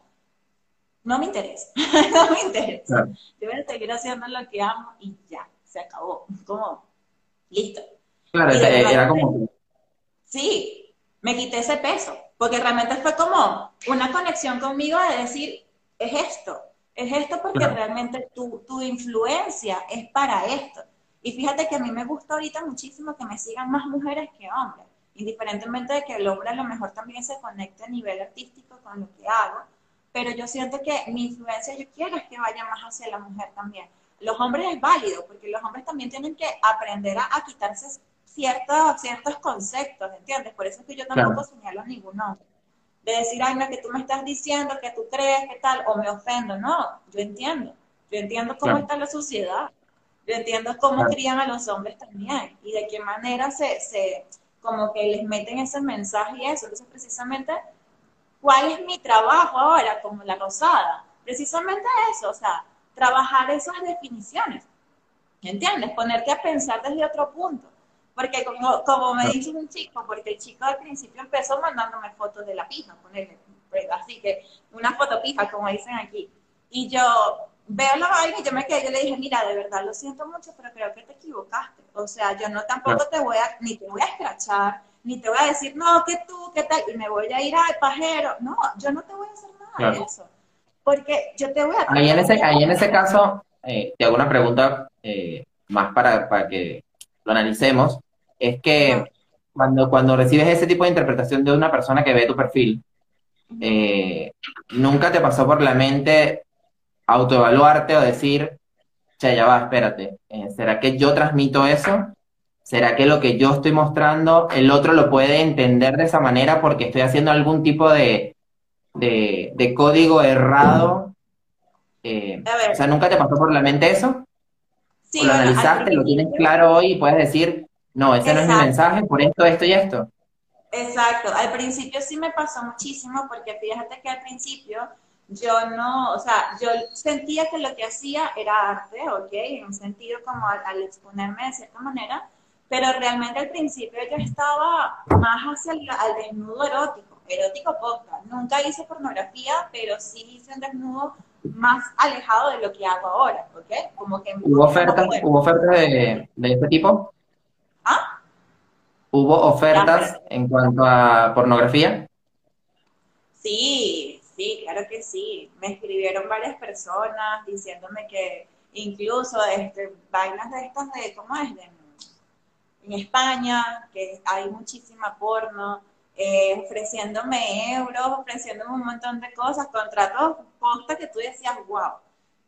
no me interesa, no me interesa. Yo voy a seguir haciendo lo que amo y ya, se acabó. Como, listo. Claro, era como... Sí, me quité ese peso, porque realmente fue como una conexión conmigo de decir, es esto, es esto porque realmente tu, tu influencia es para esto. Y fíjate que a mí me gusta ahorita muchísimo que me sigan más mujeres que hombres indiferentemente de que el hombre a lo mejor también se conecte a nivel artístico con lo que hago, pero yo siento que mi influencia yo quiero es que vaya más hacia la mujer también. Los hombres es válido, porque los hombres también tienen que aprender a, quitarse ciertos, ciertos conceptos, ¿entiendes? Por eso es que yo tampoco señalo a ningún hombre. De decir, ay, no, que tú me estás diciendo, que tú crees, que tal, o me ofendo. No, yo entiendo. Yo entiendo cómo está la sociedad. Yo entiendo cómo crían a los hombres también y de qué manera se, se, como que les meten ese mensaje y eso. Entonces, precisamente, ¿cuál es mi trabajo ahora como la rosada? Precisamente eso, o sea, trabajar esas definiciones. ¿Entiendes? Ponerte a pensar desde otro punto. Porque como, como me dice un chico, porque el chico al principio empezó mandándome fotos de la pija, ponerle, pues, así que una foto pija, como dicen aquí. Y yo veo la vaina y yo me quedé, yo le dije, mira, de verdad lo siento mucho, pero creo que te equivocaste. O sea, yo no tampoco te voy a, ni te voy a escrachar, ni te voy a decir, no, que tú, qué tal, y me voy a ir al pajero. No, yo no te voy a hacer nada de eso. Porque yo te voy a... Ahí en ese, ahí en ese caso, eh, te hago una pregunta eh, más para, para que lo analicemos. Es que cuando, cuando recibes ese tipo de interpretación de una persona que ve tu perfil, eh, nunca te pasó por la mente autoevaluarte o decir, che, ya va, espérate, eh, ¿será que yo transmito eso? ¿Será que lo que yo estoy mostrando, el otro lo puede entender de esa manera porque estoy haciendo algún tipo de, de, código errado? Eh, o sea, ¿nunca te pasó por la mente eso? Sí, lo analizaste, lo tienes claro hoy y puedes decir, no, ese no es mi mensaje, por esto, esto y esto. Exacto, al principio sí me pasó muchísimo porque fíjate que al principio yo no, o sea, yo sentía que lo que hacía era arte, ¿ok? En un sentido como al, exponerme de cierta manera, pero realmente al principio yo estaba más hacia el al desnudo erótico, erótico poca. Nunca hice pornografía, pero sí hice un desnudo más alejado de lo que hago ahora, ¿ok? Como que... ¿Hubo ofertas, ¿hubo ofertas de, de este tipo? ¿Ah? ¿Hubo ofertas en cuanto a pornografía? Sí, Sí, claro que sí. Me escribieron varias personas diciéndome que incluso este, vainas de estas de, ¿cómo es? En España, que hay muchísima porno, eh, ofreciéndome euros, ofreciéndome un montón de cosas, contratos, posta que tú decías, wow.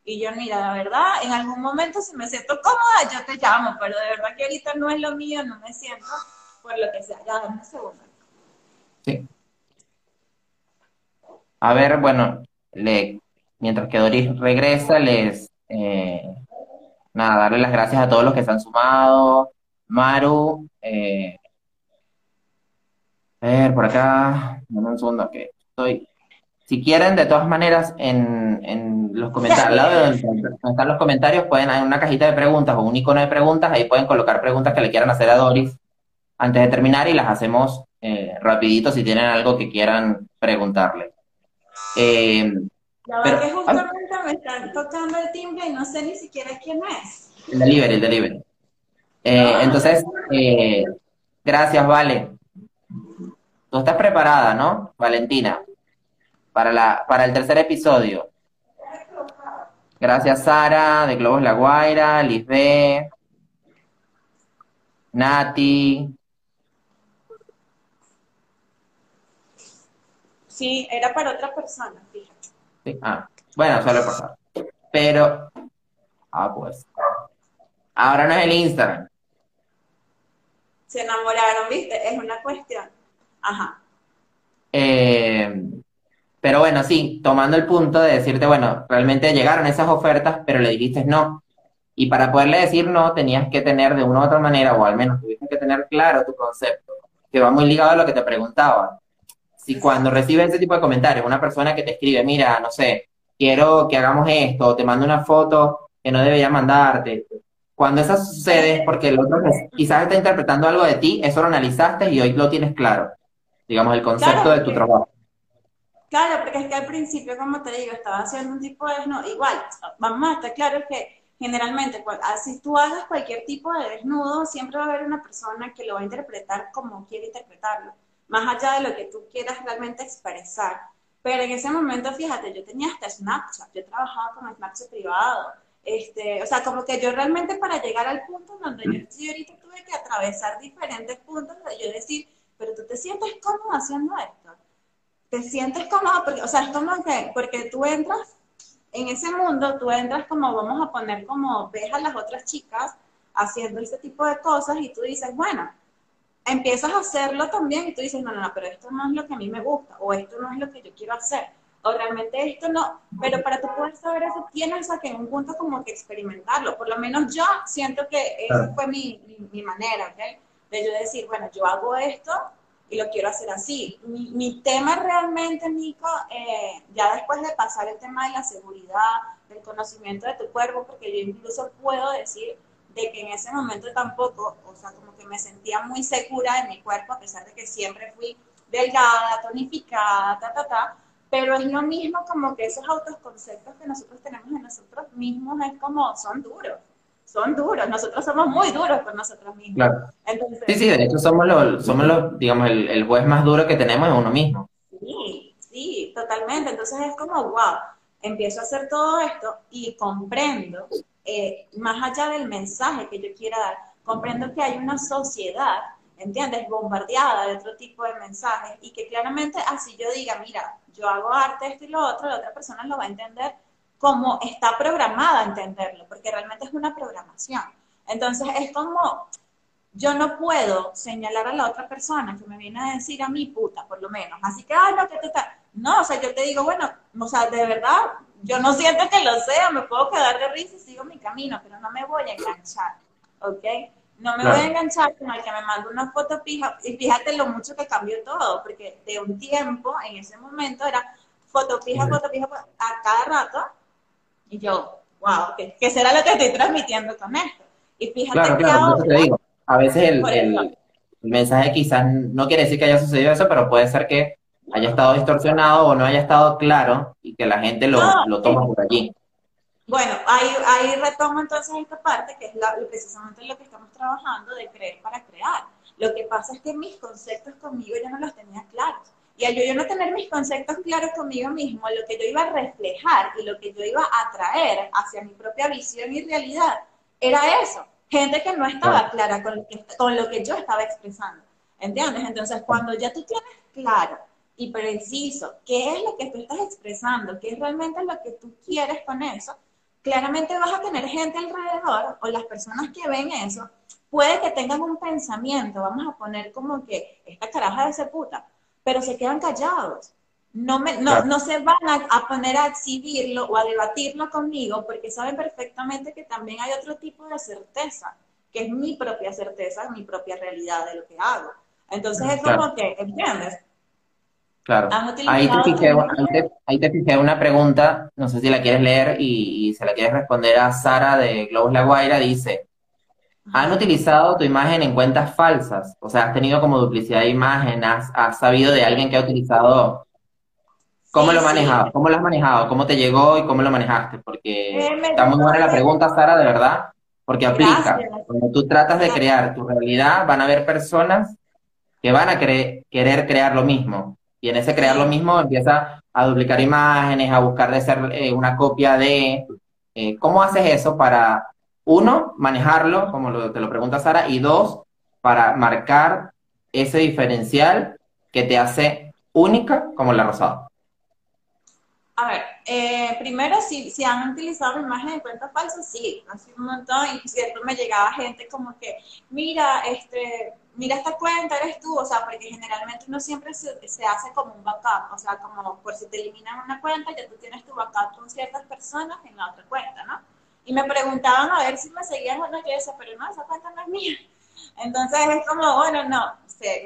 Y yo, mira, la verdad, en algún momento si me siento cómoda, yo te llamo, pero de verdad que ahorita no es lo mío, no me siento por lo que sea. Ya, dame un segundo. Sí. A ver, bueno, le, mientras que Doris regresa, les, eh, nada, darle las gracias a todos los que se han sumado. Maru, eh, a ver, por acá, un segundo que estoy. Si quieren, de todas maneras, en, en los comentarios, al lado de donde están los comentarios, pueden, hay una cajita de preguntas o un icono de preguntas, ahí pueden colocar preguntas que le quieran hacer a Doris antes de terminar y las hacemos eh, rapidito si tienen algo que quieran preguntarle. Eh, la que justamente me están tocando el timbre y no sé ni siquiera quién es. El delivery, el delivery. Eh, entonces, eh, gracias, Vale. Tú estás preparada, ¿no, Valentina? Para, la, para el tercer episodio. Gracias, Sara, de Globos La Guaira, Lisbeth, Nati, Sí, era para otra persona, fíjate. Ah, bueno, suele pasar. Pero, ah, pues. Ahora no es el Instagram. Se enamoraron, ¿viste? Es una cuestión. Ajá. Eh, pero bueno, sí, tomando el punto de decirte, bueno, realmente llegaron esas ofertas, pero le dijiste no. Y para poderle decir no, tenías que tener de una u otra manera, o al menos tuviste que tener claro tu concepto, que va muy ligado a lo que te preguntaba si cuando recibes ese tipo de comentarios, una persona que te escribe, mira, no sé, quiero que hagamos esto, te mando una foto que no debería mandarte, cuando eso sucede es porque el otro quizás está interpretando algo de ti, eso lo analizaste y hoy lo tienes claro, digamos, el concepto de tu trabajo. Claro, porque es que al principio, como te digo, estaba haciendo un tipo de desnudo, igual, vamos a estar claro que generalmente, si tú hagas cualquier tipo de desnudo, siempre va a haber una persona que lo va a interpretar como quiere interpretarlo más allá de lo que tú quieras realmente expresar. Pero en ese momento, fíjate, yo tenía hasta Snapchat, yo trabajaba con Snapchat privado, este, o sea, como que yo realmente para llegar al punto donde yo estoy ahorita tuve que atravesar diferentes puntos de yo decir, pero tú te sientes cómodo haciendo esto, te sientes cómodo, porque, o sea, es como que, porque tú entras en ese mundo, tú entras como, vamos a poner como, ves a las otras chicas haciendo ese tipo de cosas y tú dices, bueno, empiezas a hacerlo también y tú dices, no, no, no, pero esto no es lo que a mí me gusta, o esto no es lo que yo quiero hacer, o realmente esto no, pero para tú poder saber eso tienes que en un punto como que experimentarlo, por lo menos yo siento que esa fue mi, mi, manera, ¿ok? De yo decir, bueno, yo hago esto y lo quiero hacer así. Mi, mi tema realmente, Nico, eh, ya después de pasar el tema de la seguridad, del conocimiento de tu cuerpo, porque yo incluso puedo decir de que en ese momento tampoco, o sea, como que me sentía muy segura de mi cuerpo, a pesar de que siempre fui delgada, tonificada, ta, ta, ta, pero es lo mismo como que esos autoconceptos que nosotros tenemos de nosotros mismos es como, son duros, son duros, nosotros somos muy duros con nosotros mismos. Claro. sí, sí, de hecho somos los, somos los digamos, el, el juez más duro que tenemos es uno mismo. Sí, sí, totalmente, entonces es como, wow, empiezo a hacer todo esto y comprendo eh, más allá del mensaje que yo quiera dar, comprendo que hay una sociedad, ¿entiendes?, bombardeada de otro tipo de mensajes y que claramente así yo diga, mira, yo hago arte, esto y lo otro, la otra persona lo va a entender como está programada a entenderlo, porque realmente es una programación. Entonces es como, yo no puedo señalar a la otra persona que me viene a decir a mi puta, por lo menos. Así que, ay, no, que tú estás. No, o sea, yo te digo, bueno, o sea, de verdad, yo no siento que lo sea, me puedo quedar de risa y sigo mi camino, pero no me voy a enganchar, ¿ok? No me voy a enganchar con el que me manda una foto pija, y fíjate lo mucho que cambió todo, porque de un tiempo, en ese momento, era foto pija, foto pija a cada rato, y yo, wow, ¿qué, será lo que estoy transmitiendo con esto? Y fíjate que ahora, A veces el, el mensaje quizás no quiere decir que haya sucedido eso, pero puede ser que haya estado distorsionado o no haya estado claro y que la gente lo, lo toma por allí. Bueno, ahí, ahí retomo entonces esta parte que es la, precisamente lo que estamos trabajando de creer para crear. Lo que pasa es que mis conceptos conmigo yo no los tenía claros. Y al yo, yo no tener mis conceptos claros conmigo mismo, lo que yo iba a reflejar y lo que yo iba a traer hacia mi propia visión y realidad era eso. Gente que no estaba clara con lo que, con lo que yo estaba expresando. ¿Entiendes? Entonces, cuando ya tú tienes claro y preciso qué es lo que tú estás expresando, qué es realmente lo que tú quieres con eso, claramente vas a tener gente alrededor o las personas que ven eso, puede que tengan un pensamiento, vamos a poner como que esta caraja de ese puta, pero se quedan callados. No, me, no, no se van a, poner a exhibirlo o a debatirlo conmigo porque saben perfectamente que también hay otro tipo de certeza, que es mi propia certeza, mi propia realidad de lo que hago. Entonces es como que, ¿entiendes? Claro. Ahí te, fijé, una pregunta, no sé si la quieres leer y, se la quieres responder a Sara de Globos La Guaira. Dice, ¿han utilizado tu imagen en cuentas falsas? O sea, has tenido como duplicidad de imagen, has, sabido de alguien que ha utilizado... ¿Cómo lo has manejado? ¿Cómo lo has manejado? ¿Cómo te llegó y cómo lo manejaste? Porque eh, está muy buena la pregunta, Sara, de verdad, porque aplica. Cuando tú tratas de crear tu realidad, van a haber personas que van a querer crear lo mismo y en ese crear lo mismo empieza a duplicar imágenes, a buscar de ser eh, una copia de... Eh, ¿Cómo haces eso para, uno, manejarlo, como te lo pregunta Sara, y dos, para marcar ese diferencial que te hace única como la rosada? A ver, eh, primero, si, si han utilizado imágenes de cuentas falsas, sí, hace un montón, y siempre me llegaba gente como que, mira, este, mira esta cuenta, eres tú, o sea, porque generalmente uno siempre se, hace como un backup, o sea, como por si te eliminan una cuenta, ya tú tienes tu backup con ciertas personas en la otra cuenta, ¿no? Y me preguntaban a ver si me seguían o no, yo decía, pero no, esa cuenta no es mía. Entonces es como, bueno, no,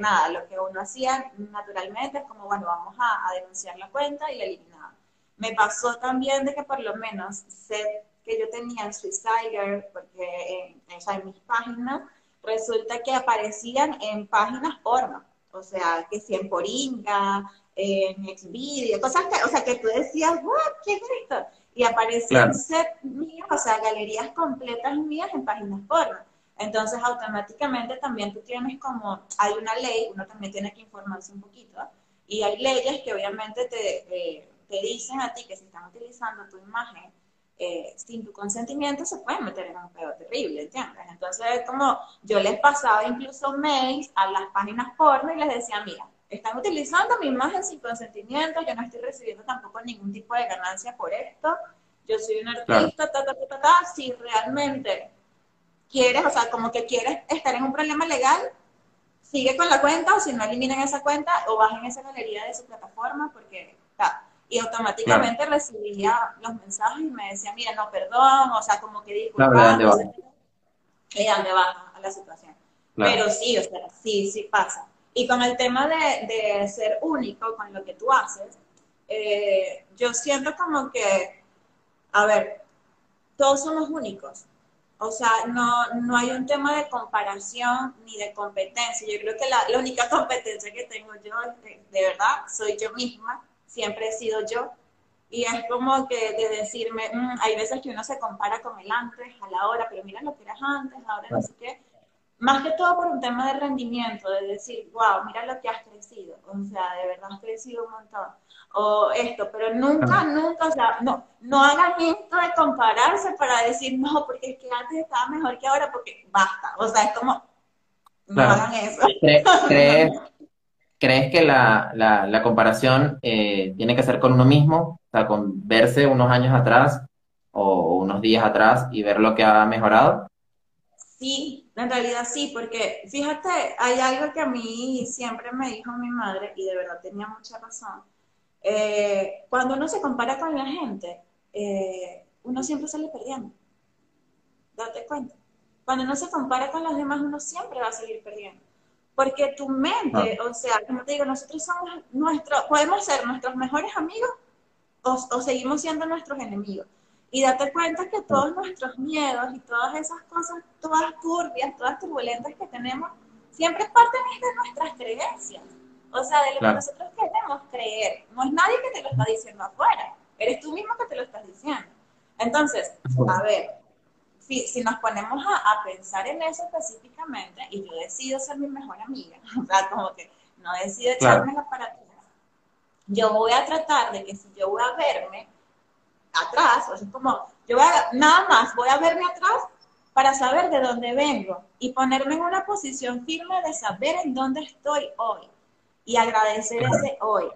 nada, lo que uno hacía naturalmente es como, bueno, vamos a, denunciar la cuenta y la eliminaba. Me pasó también de que por lo menos sé que yo tenía en Suicider, porque en, en mis páginas, resulta que aparecían en páginas porno, o sea, que si en Poringa, en Xvideo, cosas que, o sea, que tú decías, ¿qué es esto? Y aparecían set míos, o sea, galerías completas mías en páginas porno. Entonces, automáticamente también tú tienes como, hay una ley, uno también tiene que informarse un poquito, y hay leyes que obviamente te, eh, te dicen a ti que si están utilizando tu imagen eh, sin tu consentimiento se pueden meter en un pedo terrible, ¿entiendes? Entonces, como yo les pasaba incluso mails a las páginas porno y les decía, mira, están utilizando mi imagen sin consentimiento, yo no estoy recibiendo tampoco ningún tipo de ganancia por esto, yo soy un artista, ta, ta, ta, ta, ta, si realmente quieres, o sea, como que quieres estar en un problema legal, sigue con la cuenta o si no eliminen esa cuenta o bajen esa galería de su plataforma porque, está y automáticamente recibía los mensajes y me decía, mira, no, perdón, o sea, como que dijo, claro, ¿de dónde va? a la situación. Pero sí, o sea, sí, sí pasa. Y con el tema de, de ser único con lo que tú haces, eh, yo siento como que, a ver, todos somos únicos. O sea, no, no hay un tema de comparación ni de competencia. Yo creo que la, la única competencia que tengo yo, de, de verdad, soy yo misma siempre he sido yo. Y es como que de decirme, mm, hay veces que uno se compara con el antes, a la hora, pero mira lo que eras antes, ahora no sé qué. Más que todo por un tema de rendimiento, de decir, wow, mira lo que has crecido. O sea, de verdad has crecido un montón. O esto, pero nunca, nunca, o sea, no, no hagan esto de compararse para decir, no, porque es que antes estaba mejor que ahora, porque basta. O sea, es como, no hagan eso. ¿Crees, ¿Crees que la, la, comparación eh, tiene que ser con uno mismo? O sea, con verse unos años atrás o unos días atrás y ver lo que ha mejorado? Sí, en realidad sí, porque fíjate, hay algo que a mí siempre me dijo mi madre y de verdad tenía mucha razón. Eh, cuando uno se compara con la gente, eh, uno siempre sale perdiendo. Date cuenta. Cuando uno se compara con los demás, uno siempre va a salir perdiendo. Porque tu mente, ah. o sea, como te digo, nosotros somos nuestros, podemos ser nuestros mejores amigos o, seguimos siendo nuestros enemigos. Y date cuenta que todos nuestros miedos y todas esas cosas, todas turbias, todas turbulentas que tenemos, siempre parten de nuestras creencias. O sea, de lo que nosotros queremos creer. No es nadie que te lo está diciendo afuera. Eres tú mismo que te lo estás diciendo. Entonces, a ver, si, nos ponemos a, pensar en eso específicamente, y yo decido ser mi mejor amiga, o sea, como que no decido echarme la para yo voy a tratar de que si yo voy a verme atrás, o sea, como, yo voy a, nada más voy a verme atrás para saber de dónde vengo y ponerme en una posición firme de saber en dónde estoy hoy y agradecer ese hoy,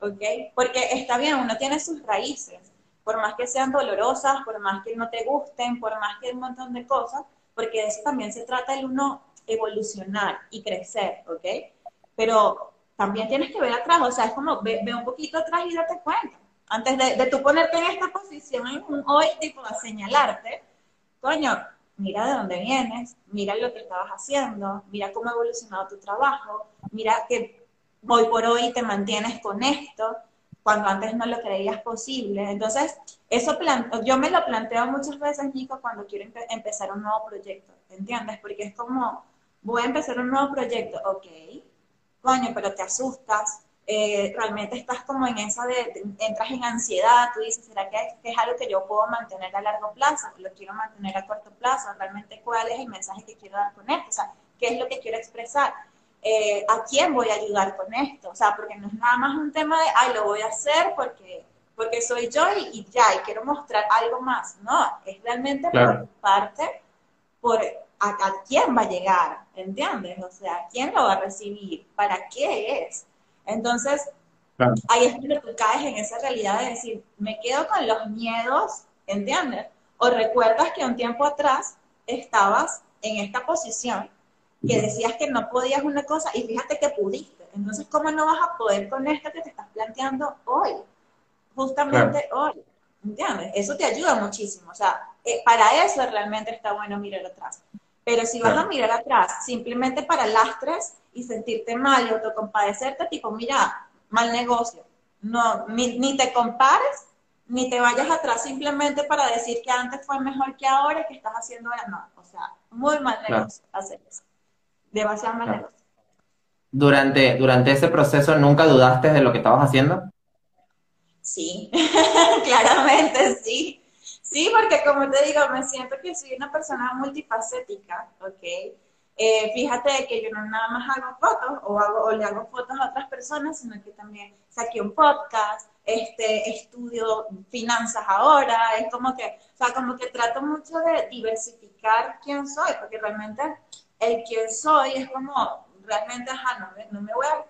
¿ok? Porque está bien, uno tiene sus raíces, por más que sean dolorosas, por más que no te gusten, por más que un montón de cosas, porque de eso también se trata el uno evolucionar y crecer, ¿ok? Pero también tienes que ver atrás, o sea, es como ve, un poquito atrás y date cuenta. Antes de, de tú ponerte en esta posición en un hoy, tipo, a señalarte, coño, mira de dónde vienes, mira lo que estabas haciendo, mira cómo ha evolucionado tu trabajo, mira que hoy por hoy te mantienes con esto, cuando antes no lo creías posible. Entonces, eso yo me lo planteo muchas veces, Nico, cuando quiero empezar un nuevo proyecto, ¿entiendes? Porque es como, voy a empezar un nuevo proyecto, ok, coño, pero te asustas, eh, realmente estás como en esa de, entras en ansiedad, tú dices, ¿será que es, algo que yo puedo mantener a largo plazo? ¿Lo quiero mantener a corto plazo? ¿Realmente cuál es el mensaje que quiero dar con esto? O sea, ¿qué es lo que quiero expresar? Eh, ¿A quién voy a ayudar con esto? O sea, porque no es nada más un tema de, ay, lo voy a hacer porque, porque soy yo y, ya, y quiero mostrar algo más. No, es realmente por parte por a, quién va a llegar, ¿entiendes? O sea, ¿quién lo va a recibir? ¿Para qué es? Entonces, ahí es cuando tú caes en esa realidad de decir, me quedo con los miedos, ¿entiendes? O recuerdas que un tiempo atrás estabas en esta posición que decías que no podías una cosa y fíjate que pudiste. Entonces, ¿cómo no vas a poder con esto que te estás planteando hoy? Justamente hoy. ¿Entiendes? Eso te ayuda muchísimo. O sea, eh, para eso realmente está bueno mirar atrás. Pero si vas a mirar atrás simplemente para lastres y sentirte mal y autocompadecerte, tipo, mira, mal negocio. No, ni, te compares, ni te vayas atrás simplemente para decir que antes fue mejor que ahora y que estás haciendo ahora. No, o sea, muy mal negocio hacer eso. Demasiado mal negocio. Durante, durante ese proceso, ¿nunca dudaste de lo que estabas haciendo? Sí, claramente sí. Sí, porque como te digo, me siento que soy una persona multifacética, ¿ok? Eh, fíjate que yo no nada más hago fotos o, hago, o le hago fotos a otras personas, sino que también saqué un podcast, este, estudio finanzas ahora, es como que, o sea, como que trato mucho de diversificar quién soy, porque realmente el quién soy es como, realmente, ajá, no, no me voy a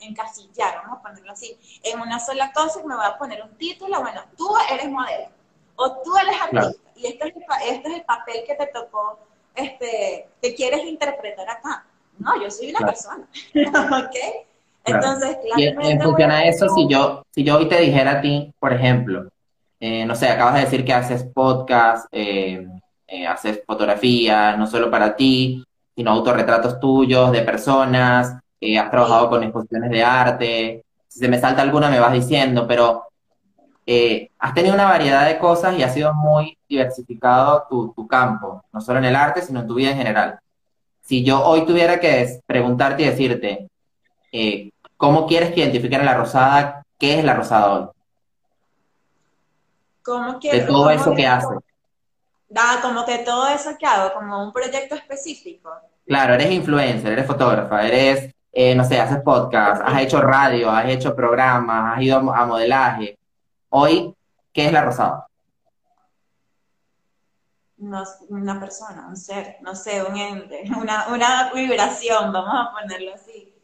encasillar, vamos a ponerlo así, en una sola cosa y me voy a poner un título, bueno, tú eres modelo o tú eres artista y este es, el, este es el papel que te tocó, este, que quieres interpretar acá. No, yo soy una persona, ¿ok? Entonces, Y en función a eso, si yo, si yo hoy te dijera a ti, por ejemplo, eh, no sé, acabas de decir que haces podcast, eh, eh, haces fotografía, no solo para ti, sino autorretratos tuyos de personas, has trabajado con exposiciones de arte, si se me salta alguna me vas diciendo, pero eh, has tenido una variedad de cosas y ha sido muy diversificado tu, campo, no solo en el arte, sino en tu vida en general. Si yo hoy tuviera que preguntarte y decirte, eh, ¿cómo quieres que identifiquen a la rosada? ¿Qué es la rosada hoy? ¿Cómo quieres, de todo eso que hace. Da, como que todo eso que hago, como un proyecto específico. Claro, eres influencer, eres fotógrafa, eres, eh, no sé, haces podcast, has hecho radio, has hecho programas, has ido a modelaje. Hoy, ¿qué es la rosada? No, una persona, un ser, no sé, un ente, una, una vibración, vamos a ponerlo así.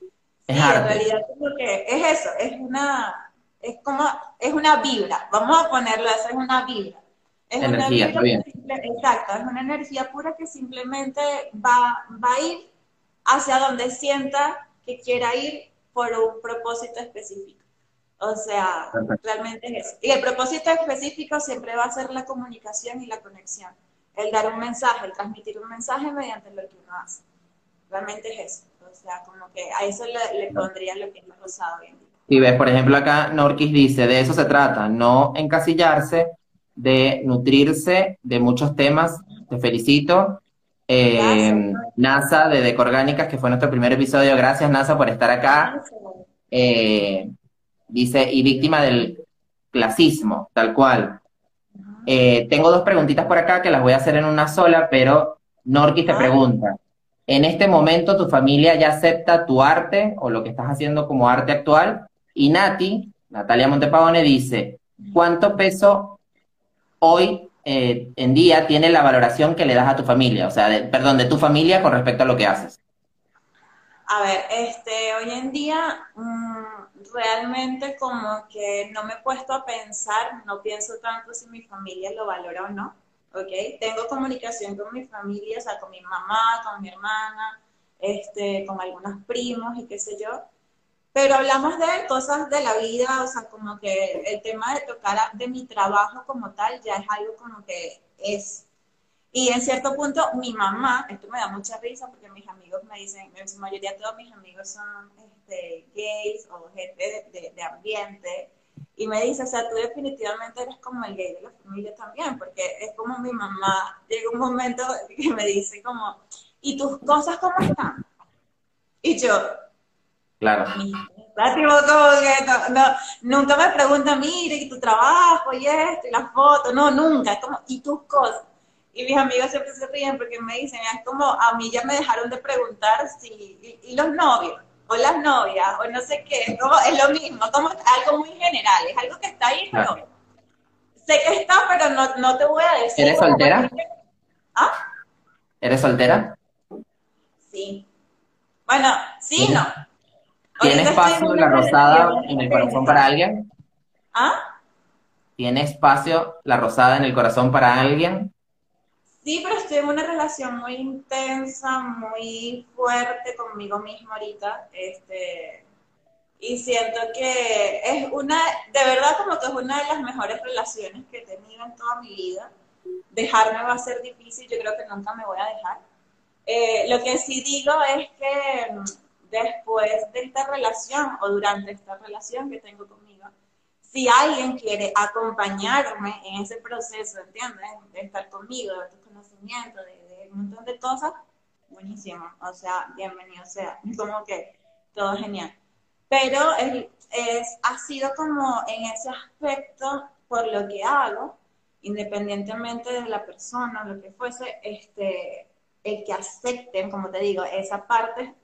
Es arte. en realidad que es eso, es una, es como, es una vibra, vamos a ponerlo así, es una vibra. Es energía, una bien. exacto, es una energía pura que simplemente va, va a ir hacia donde sienta que quiera ir por un propósito específico. O sea, realmente es eso. Y el propósito específico siempre va a ser la comunicación y la conexión. El dar un mensaje, el transmitir un mensaje mediante lo que uno hace. Realmente es eso. O sea, como que a eso le, pondría lo que es rosado hoy Y ves, por ejemplo, acá Norquis dice, de eso se trata, no encasillarse, de nutrirse de muchos temas. Te felicito. Eh, NASA de Decorgánicas, que fue nuestro primer episodio. Gracias, NASA, por estar acá. Eh, dice, y víctima del clasismo, tal cual. Eh, tengo dos preguntitas por acá que las voy a hacer en una sola, pero Norquis te pregunta, ¿en este momento tu familia ya acepta tu arte o lo que estás haciendo como arte actual? Y Nati, Natalia Montepagone, dice, ¿cuánto peso hoy eh, en día tiene la valoración que le das a tu familia? O sea, perdón, de tu familia con respecto a lo que haces. A ver, este, hoy en día mm, realmente como que no me he puesto a pensar, no pienso tanto si mi familia lo valora o no, ¿ok? Tengo comunicación con mi familia, o sea, con mi mamá, con mi hermana, este, con algunos primos y qué sé yo, pero hablamos de cosas de la vida, o sea, como que el tema de tocar de mi trabajo como tal ya es algo como que es. Y en cierto punto, mi mamá, esto me da mucha risa porque mis amigos me dicen, en su mayoría todos mis amigos son este, gays o gente de, de, ambiente, y me dice, o sea, tú definitivamente eres como el gay de la familia también, porque es como mi mamá, llega un momento que me dice como, ¿y tus cosas cómo están? Y yo, Claro. nunca me pregunta, mire, y tu trabajo, y esto, y la foto, no, nunca, es como, y tus cosas. Y mis amigos siempre se ríen porque me dicen, es como, a mí ya me dejaron de preguntar si, y, los novios, o las novias, o no sé qué, es, como, es lo mismo, como algo muy general, es algo que está ahí, pero sé que está, pero no, no te voy a decir. ¿Eres soltera? ¿Ah? ¿Eres soltera? Sí. Bueno, sí, no. ¿Tiene espacio la rosada en el corazón para alguien? ¿Ah? ¿Tiene espacio la rosada en el corazón para alguien? Sí, pero estoy en una relación muy intensa, muy fuerte conmigo misma ahorita. Este, y siento que es una, de verdad como que es una de las mejores relaciones que he tenido en toda mi vida. Dejarme va a ser difícil, yo creo que nunca me voy a dejar. Eh, lo que sí digo es que después de esta relación o durante esta relación que tengo conmigo, si alguien quiere acompañarme en ese proceso, ¿entiendes? De estar conmigo, de tu conocimiento, de, un montón de cosas, buenísimo. O sea, bienvenido sea. Como que todo genial. Pero es, ha sido como en ese aspecto, por lo que hago, independientemente de la persona, lo que fuese, este, el que acepten, como te digo, esa parte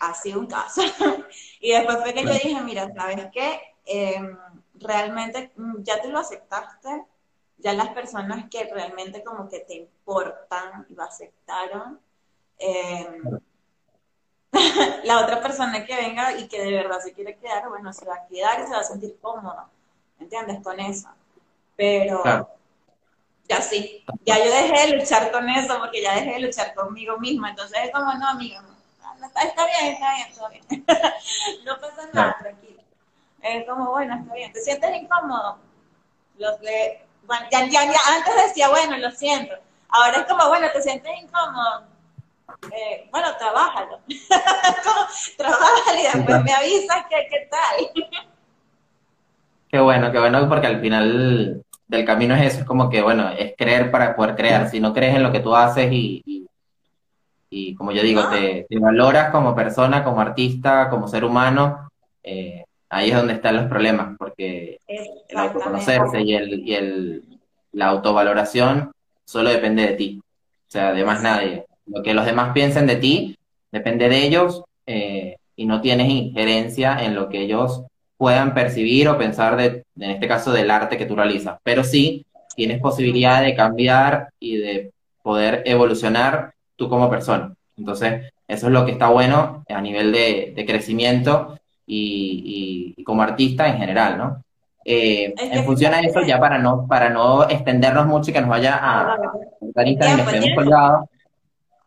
ha sido un caso. y después fue que yo dije, mira, ¿sabes qué? Em, realmente mm, ya te lo aceptaste, ya las personas que realmente como que te importan lo aceptaron. Em, la otra persona que venga y que de verdad se quiere quedar, bueno, se va a quedar y se va a sentir cómodo, ¿entiendes? Con eso. Pero ya sí, ya yo dejé de luchar con eso porque ya dejé de luchar conmigo misma, entonces es como, no, amigo, está, bien, está bien, todo bien. no pasa nada, tranquilo. Es como, bueno, está bien. ¿Te sientes incómodo? Los ya, ya, antes decía, bueno, lo siento. Ahora es como, bueno, ¿te sientes incómodo? Eh, bueno, trabájalo. trabájalo y después me avisas que qué tal. qué bueno, qué bueno, porque al final del camino es eso, es como que, bueno, es creer para poder crear. Si no crees en lo que tú haces y y como yo digo, te, valoras como persona, como artista, como ser humano, eh, ahí es donde están los problemas, porque el autoconocerse y, el, y el, la autovaloración solo depende de ti, o sea, de más nadie. Lo que los demás piensen de ti depende de ellos eh, y no tienes injerencia en lo que ellos puedan percibir o pensar, de, en este caso, del arte que tú realizas. Pero sí tienes posibilidad de cambiar y de poder evolucionar tú como persona. Entonces, eso es lo que está bueno a nivel de, crecimiento y, como artista en general, ¿no? Eh, en función a eso, ya para no, para no extendernos mucho y que nos vaya a dar y nos quedemos colgados,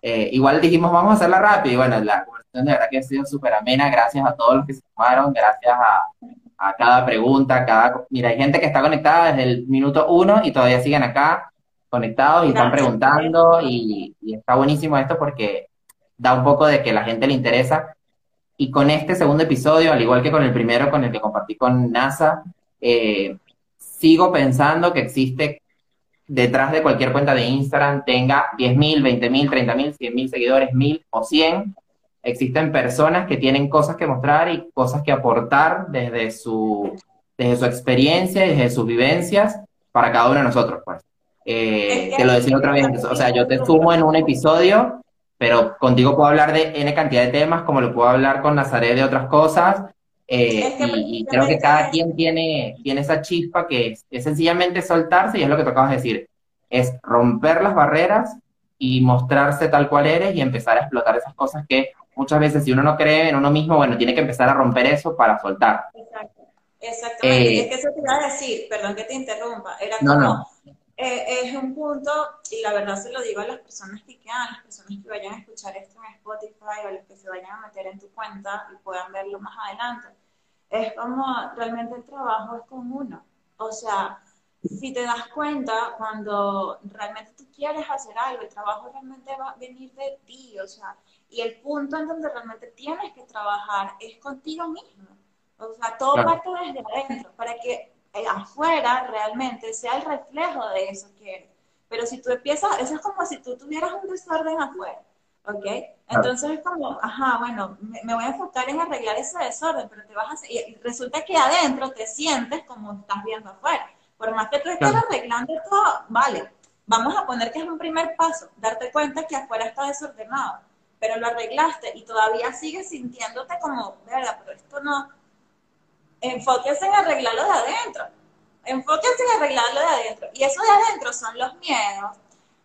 eh, igual dijimos, vamos a hacerla rápido. Y bueno, la conversación de verdad que ha sido súper amena. Gracias a todos los que se sumaron, gracias a, a cada pregunta, cada... Mira, hay gente que está conectada desde el minuto uno y todavía siguen acá conectados y están preguntando y, está buenísimo esto porque da un poco de que la gente le interesa. Y con este segundo episodio, al igual que con el primero con el que compartí con NASA, eh, sigo pensando que existe detrás de cualquier cuenta de Instagram, tenga 10.000, 20.000, 30.000, 100.000 seguidores, 1.000 o 100, existen personas que tienen cosas que mostrar y cosas que aportar desde su, desde su experiencia, desde sus vivencias para cada uno de nosotros, pues. Eh, te lo decía otra vez, o sea, yo te sumo en un episodio, pero contigo puedo hablar de N cantidad de temas, como lo puedo hablar con Nazaret de otras cosas, Eh, y, creo que cada quien tiene, tiene esa chispa que es, sencillamente soltarse y es lo que tú acabas de decir, es romper las barreras y mostrarse tal cual eres y empezar a explotar esas cosas que muchas veces si uno no cree en uno mismo, bueno, tiene que empezar a romper eso para soltar. Exacto. Exactamente. Eh, es que eso te iba a decir, perdón que te interrumpa, era como, eh, es un punto, y la verdad se lo digo a las personas que quedan, las personas que vayan a escuchar esto en Spotify o los que se vayan a meter en tu cuenta y puedan verlo más adelante, es como realmente el trabajo es con uno. O sea, si te das cuenta, cuando realmente tú quieres hacer algo, el trabajo realmente va a venir de ti, o sea, y el punto en donde realmente tienes que trabajar es contigo mismo. O sea, todo parte desde adentro, para que afuera realmente sea el reflejo de eso que eres. Pero si tú empiezas, eso es como si tú tuvieras un desorden afuera, ¿ok? Entonces es como, ajá, bueno, me, voy a enfocar en arreglar ese desorden, pero te vas a... Y resulta que adentro te sientes como estás viendo afuera. Por más que tú estés arreglando todo, vale, vamos a poner que es un primer paso, darte cuenta que afuera está desordenado, pero lo arreglaste y todavía sigues sintiéndote como, verdad, pero esto no, enfóquense en arreglarlo de adentro. Enfóquense en arreglarlo de adentro. Y eso de adentro son los miedos,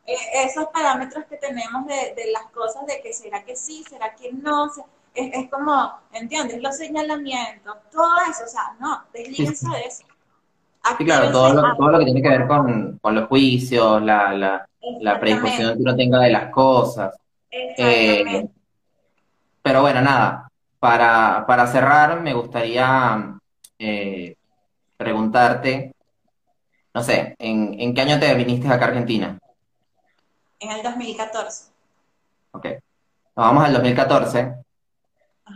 eh, esos parámetros que tenemos de, las cosas, de que será que sí, será que no. Es, como, ¿entiendes? Los señalamientos, todo eso. O sea, no, deslíguense de eso. Sí, claro, todo lo, todo lo, que tiene que ver con, los juicios, la, la, la predisposición que uno tenga de las cosas. Eh, pero bueno, nada, para, para cerrar, me gustaría eh, preguntarte, no sé, ¿en, qué año te viniste acá a Argentina? En el 2014. Ok. Nos vamos al 2014.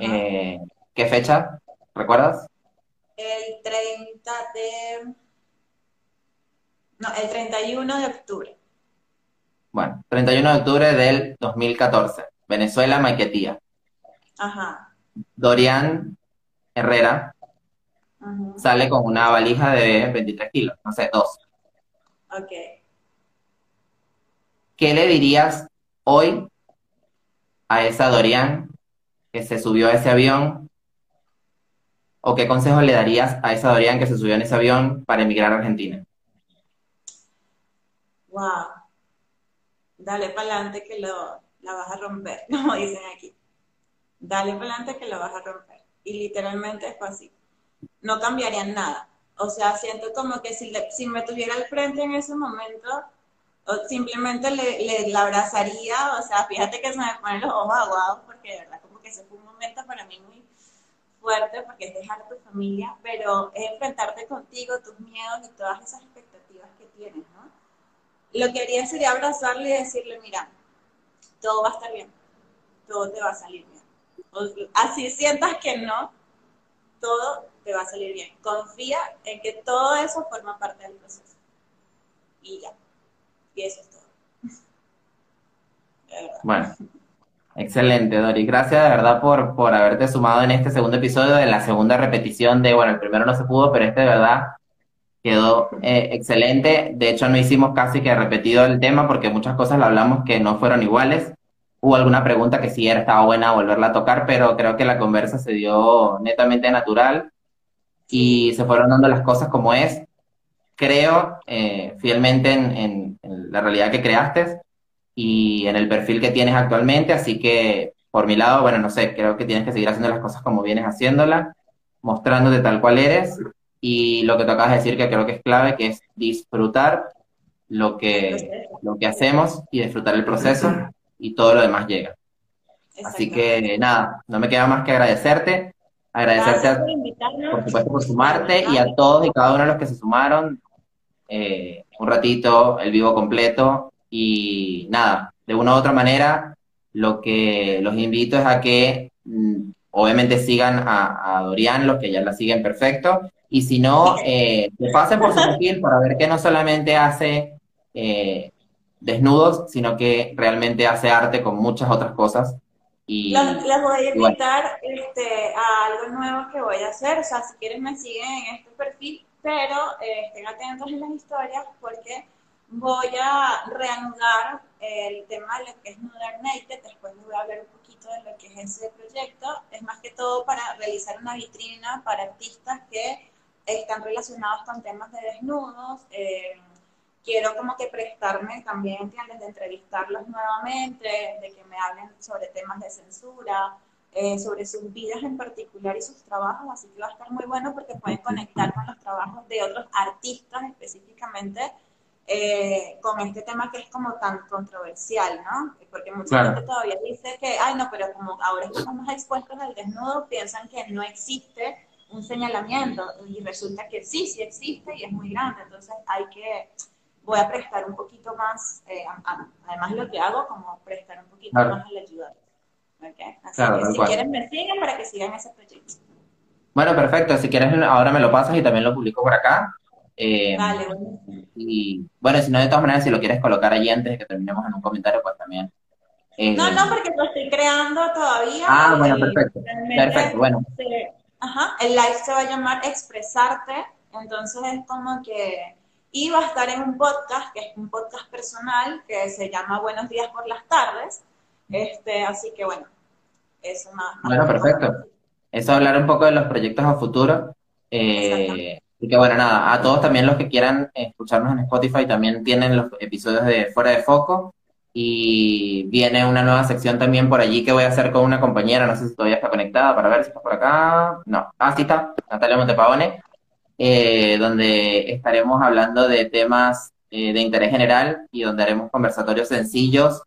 Eh, ¿Qué fecha? ¿Recuerdas? El 30 de... No, el 31 de octubre. Bueno, 31 de octubre del 2014. Venezuela, Maiquetía. Ajá. Dorian Herrera sale con una valija de 23 kilos, no sé, dos. Ok. ¿Qué le dirías hoy a esa Dorian que se subió a ese avión? ¿O qué consejo le darías a esa Dorian que se subió en ese avión para emigrar a Argentina? Wow. Dale para adelante que lo, la vas a romper, como dicen aquí. Dale para adelante que lo vas a romper. Y literalmente es así no cambiaría nada. O sea, siento como que si, si me tuviera al frente en ese momento, simplemente le, le, abrazaría, o sea, fíjate que se me ponen los ojos aguados, porque de verdad como que ese fue un momento para mí muy fuerte, porque es dejar tu familia, pero es enfrentarte contigo, tus miedos y todas esas expectativas que tienes, ¿no? Lo que haría sería abrazarle y decirle, mira, todo va a estar bien, todo te va a salir bien. así sientas que no, todo te va a salir bien. Confía en que todo eso forma parte del proceso. Y ya. Y eso es todo. Bueno. Excelente, Dori. Gracias de verdad por, por haberte sumado en este segundo episodio de la segunda repetición de, bueno, el primero no se pudo, pero este de verdad quedó eh, excelente. De hecho, no hicimos casi que repetido el tema porque muchas cosas lo hablamos que no fueron iguales. Hubo alguna pregunta que sí era, estaba buena volverla a tocar, pero creo que la conversa se dio netamente natural y se fueron dando las cosas como es. Creo eh, fielmente en, la realidad que creaste y en el perfil que tienes actualmente, así que por mi lado, bueno, no sé, creo que tienes que seguir haciendo las cosas como vienes haciéndolas, mostrándote tal cual eres y lo que te acabas de decir que creo que es clave, que es disfrutar lo que, lo que hacemos y disfrutar el proceso y todo lo demás llega. Así que nada, no me queda más que agradecerte Agradecerte, por, supuesto, por sumarte y a todos y cada uno de los que se sumaron. Eh, un ratito, el vivo completo. Y nada, de una u otra manera, lo que los invito es a que mm, obviamente sigan a, Dorian, los que ya la siguen perfecto. Y si no, eh, pasen por su perfil para ver que no solamente hace eh, desnudos, sino que realmente hace arte con muchas otras cosas y, les voy a invitar este, a algo nuevo que voy a hacer. O sea, si quieren me siguen en este perfil, pero eh, estén atentos en las historias porque voy a reanudar el tema de lo que es Modern Naked, después les voy a hablar un poquito de lo que es ese proyecto. Es más que todo para realizar una vitrina para artistas que están relacionados con temas de desnudos. Eh, quiero como que prestarme también, ¿entiendes?, de entrevistarlos nuevamente, de que me hablen sobre temas de censura, eh, sobre sus vidas en particular y sus trabajos, así que va a estar muy bueno porque pueden conectar con los trabajos de otros artistas específicamente eh, con este tema que es como tan controversial, ¿no? Porque mucha gente todavía dice que, ay, no, pero como ahora estamos más expuestos al desnudo, piensan que no existe un señalamiento y resulta que sí, sí existe y es muy grande, entonces hay que voy a prestar un poquito más, eh, además lo que hago, como prestar un poquito más a la ayuda. Así que si quieren me siguen para que sigan ese proyecto. Bueno, perfecto. Si quieres, ahora me lo pasas y también lo publico por acá. Eh, vale, bueno. Y bueno, si no, de todas maneras, si lo quieres colocar allí antes de que terminemos en un comentario, pues también. Eh, no, no, porque lo estoy creando todavía. Ah, bueno, perfecto. Perfecto, bueno. ajá, el live se va a llamar Expresarte, entonces es como que y va a estar en un podcast, que es un podcast personal, que se llama Buenos días por las tardes. Este, así que bueno, es una... Bueno, perfecto. Eso hablar un poco de los proyectos a futuro. Eh, y que bueno, nada, a todos también los que quieran escucharnos en Spotify también tienen los episodios de Fuera de Foco. Y viene una nueva sección también por allí que voy a hacer con una compañera, no sé si todavía está conectada para ver si está por acá. No, ah, sí está, Natalia Montepavone eh, donde estaremos hablando de temas eh, de interés general y donde haremos conversatorios sencillos.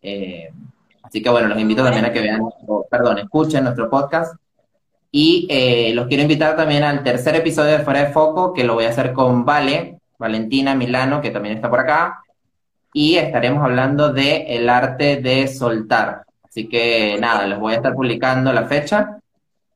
Eh, así que bueno, los invito también a que vean, perdón, escuchen nuestro podcast. Y eh, los quiero invitar también al tercer episodio de Fuera de Foco, que lo voy a hacer con Vale, Valentina Milano, que también está por acá. Y estaremos hablando de el arte de soltar. Así que nada, les voy a estar publicando la fecha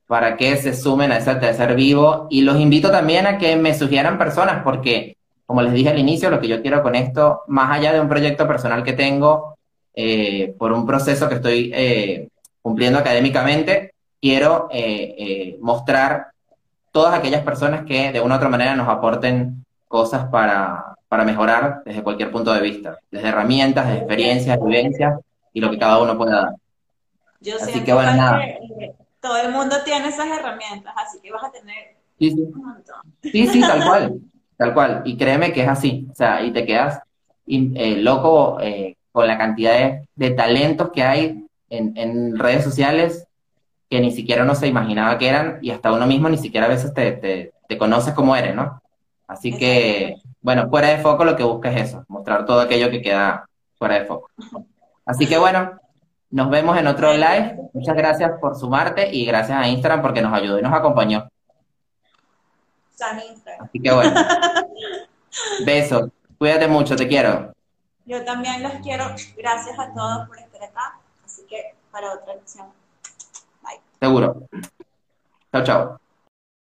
para que se sumen a ese tercer vivo. Y los invito también a que me sugieran personas, porque, como les dije al inicio, lo que yo quiero con esto, más allá de un proyecto personal que tengo, eh, por un proceso que estoy eh, cumpliendo académicamente, quiero eh, mostrar todas aquellas personas que de una u otra manera nos aporten cosas para, para mejorar desde cualquier punto de vista, desde herramientas, de experiencias, vivencias y lo que cada uno pueda dar. Así que bueno, nada todo el mundo tiene esas herramientas, así que vas a tener sí, sí. un montón. Sí, sí, tal cual, tal cual. Y créeme que es así, o sea, y te quedas eh, loco eh, con la cantidad de, talentos que hay en, redes sociales que ni siquiera uno se imaginaba que eran y hasta uno mismo ni siquiera a veces te, te, te conoces como eres, ¿no? Así que, bueno, fuera de foco lo que busca es eso, mostrar todo aquello que queda fuera de foco. Así que bueno, nos vemos en otro live. Muchas gracias por sumarte y gracias a Instagram porque nos ayudó y nos acompañó. Así que bueno. Besos. Cuídate mucho, te quiero. Yo también los quiero. Gracias a todos por estar acá. Así que para otra lección. Bye. Seguro. Chao, chao.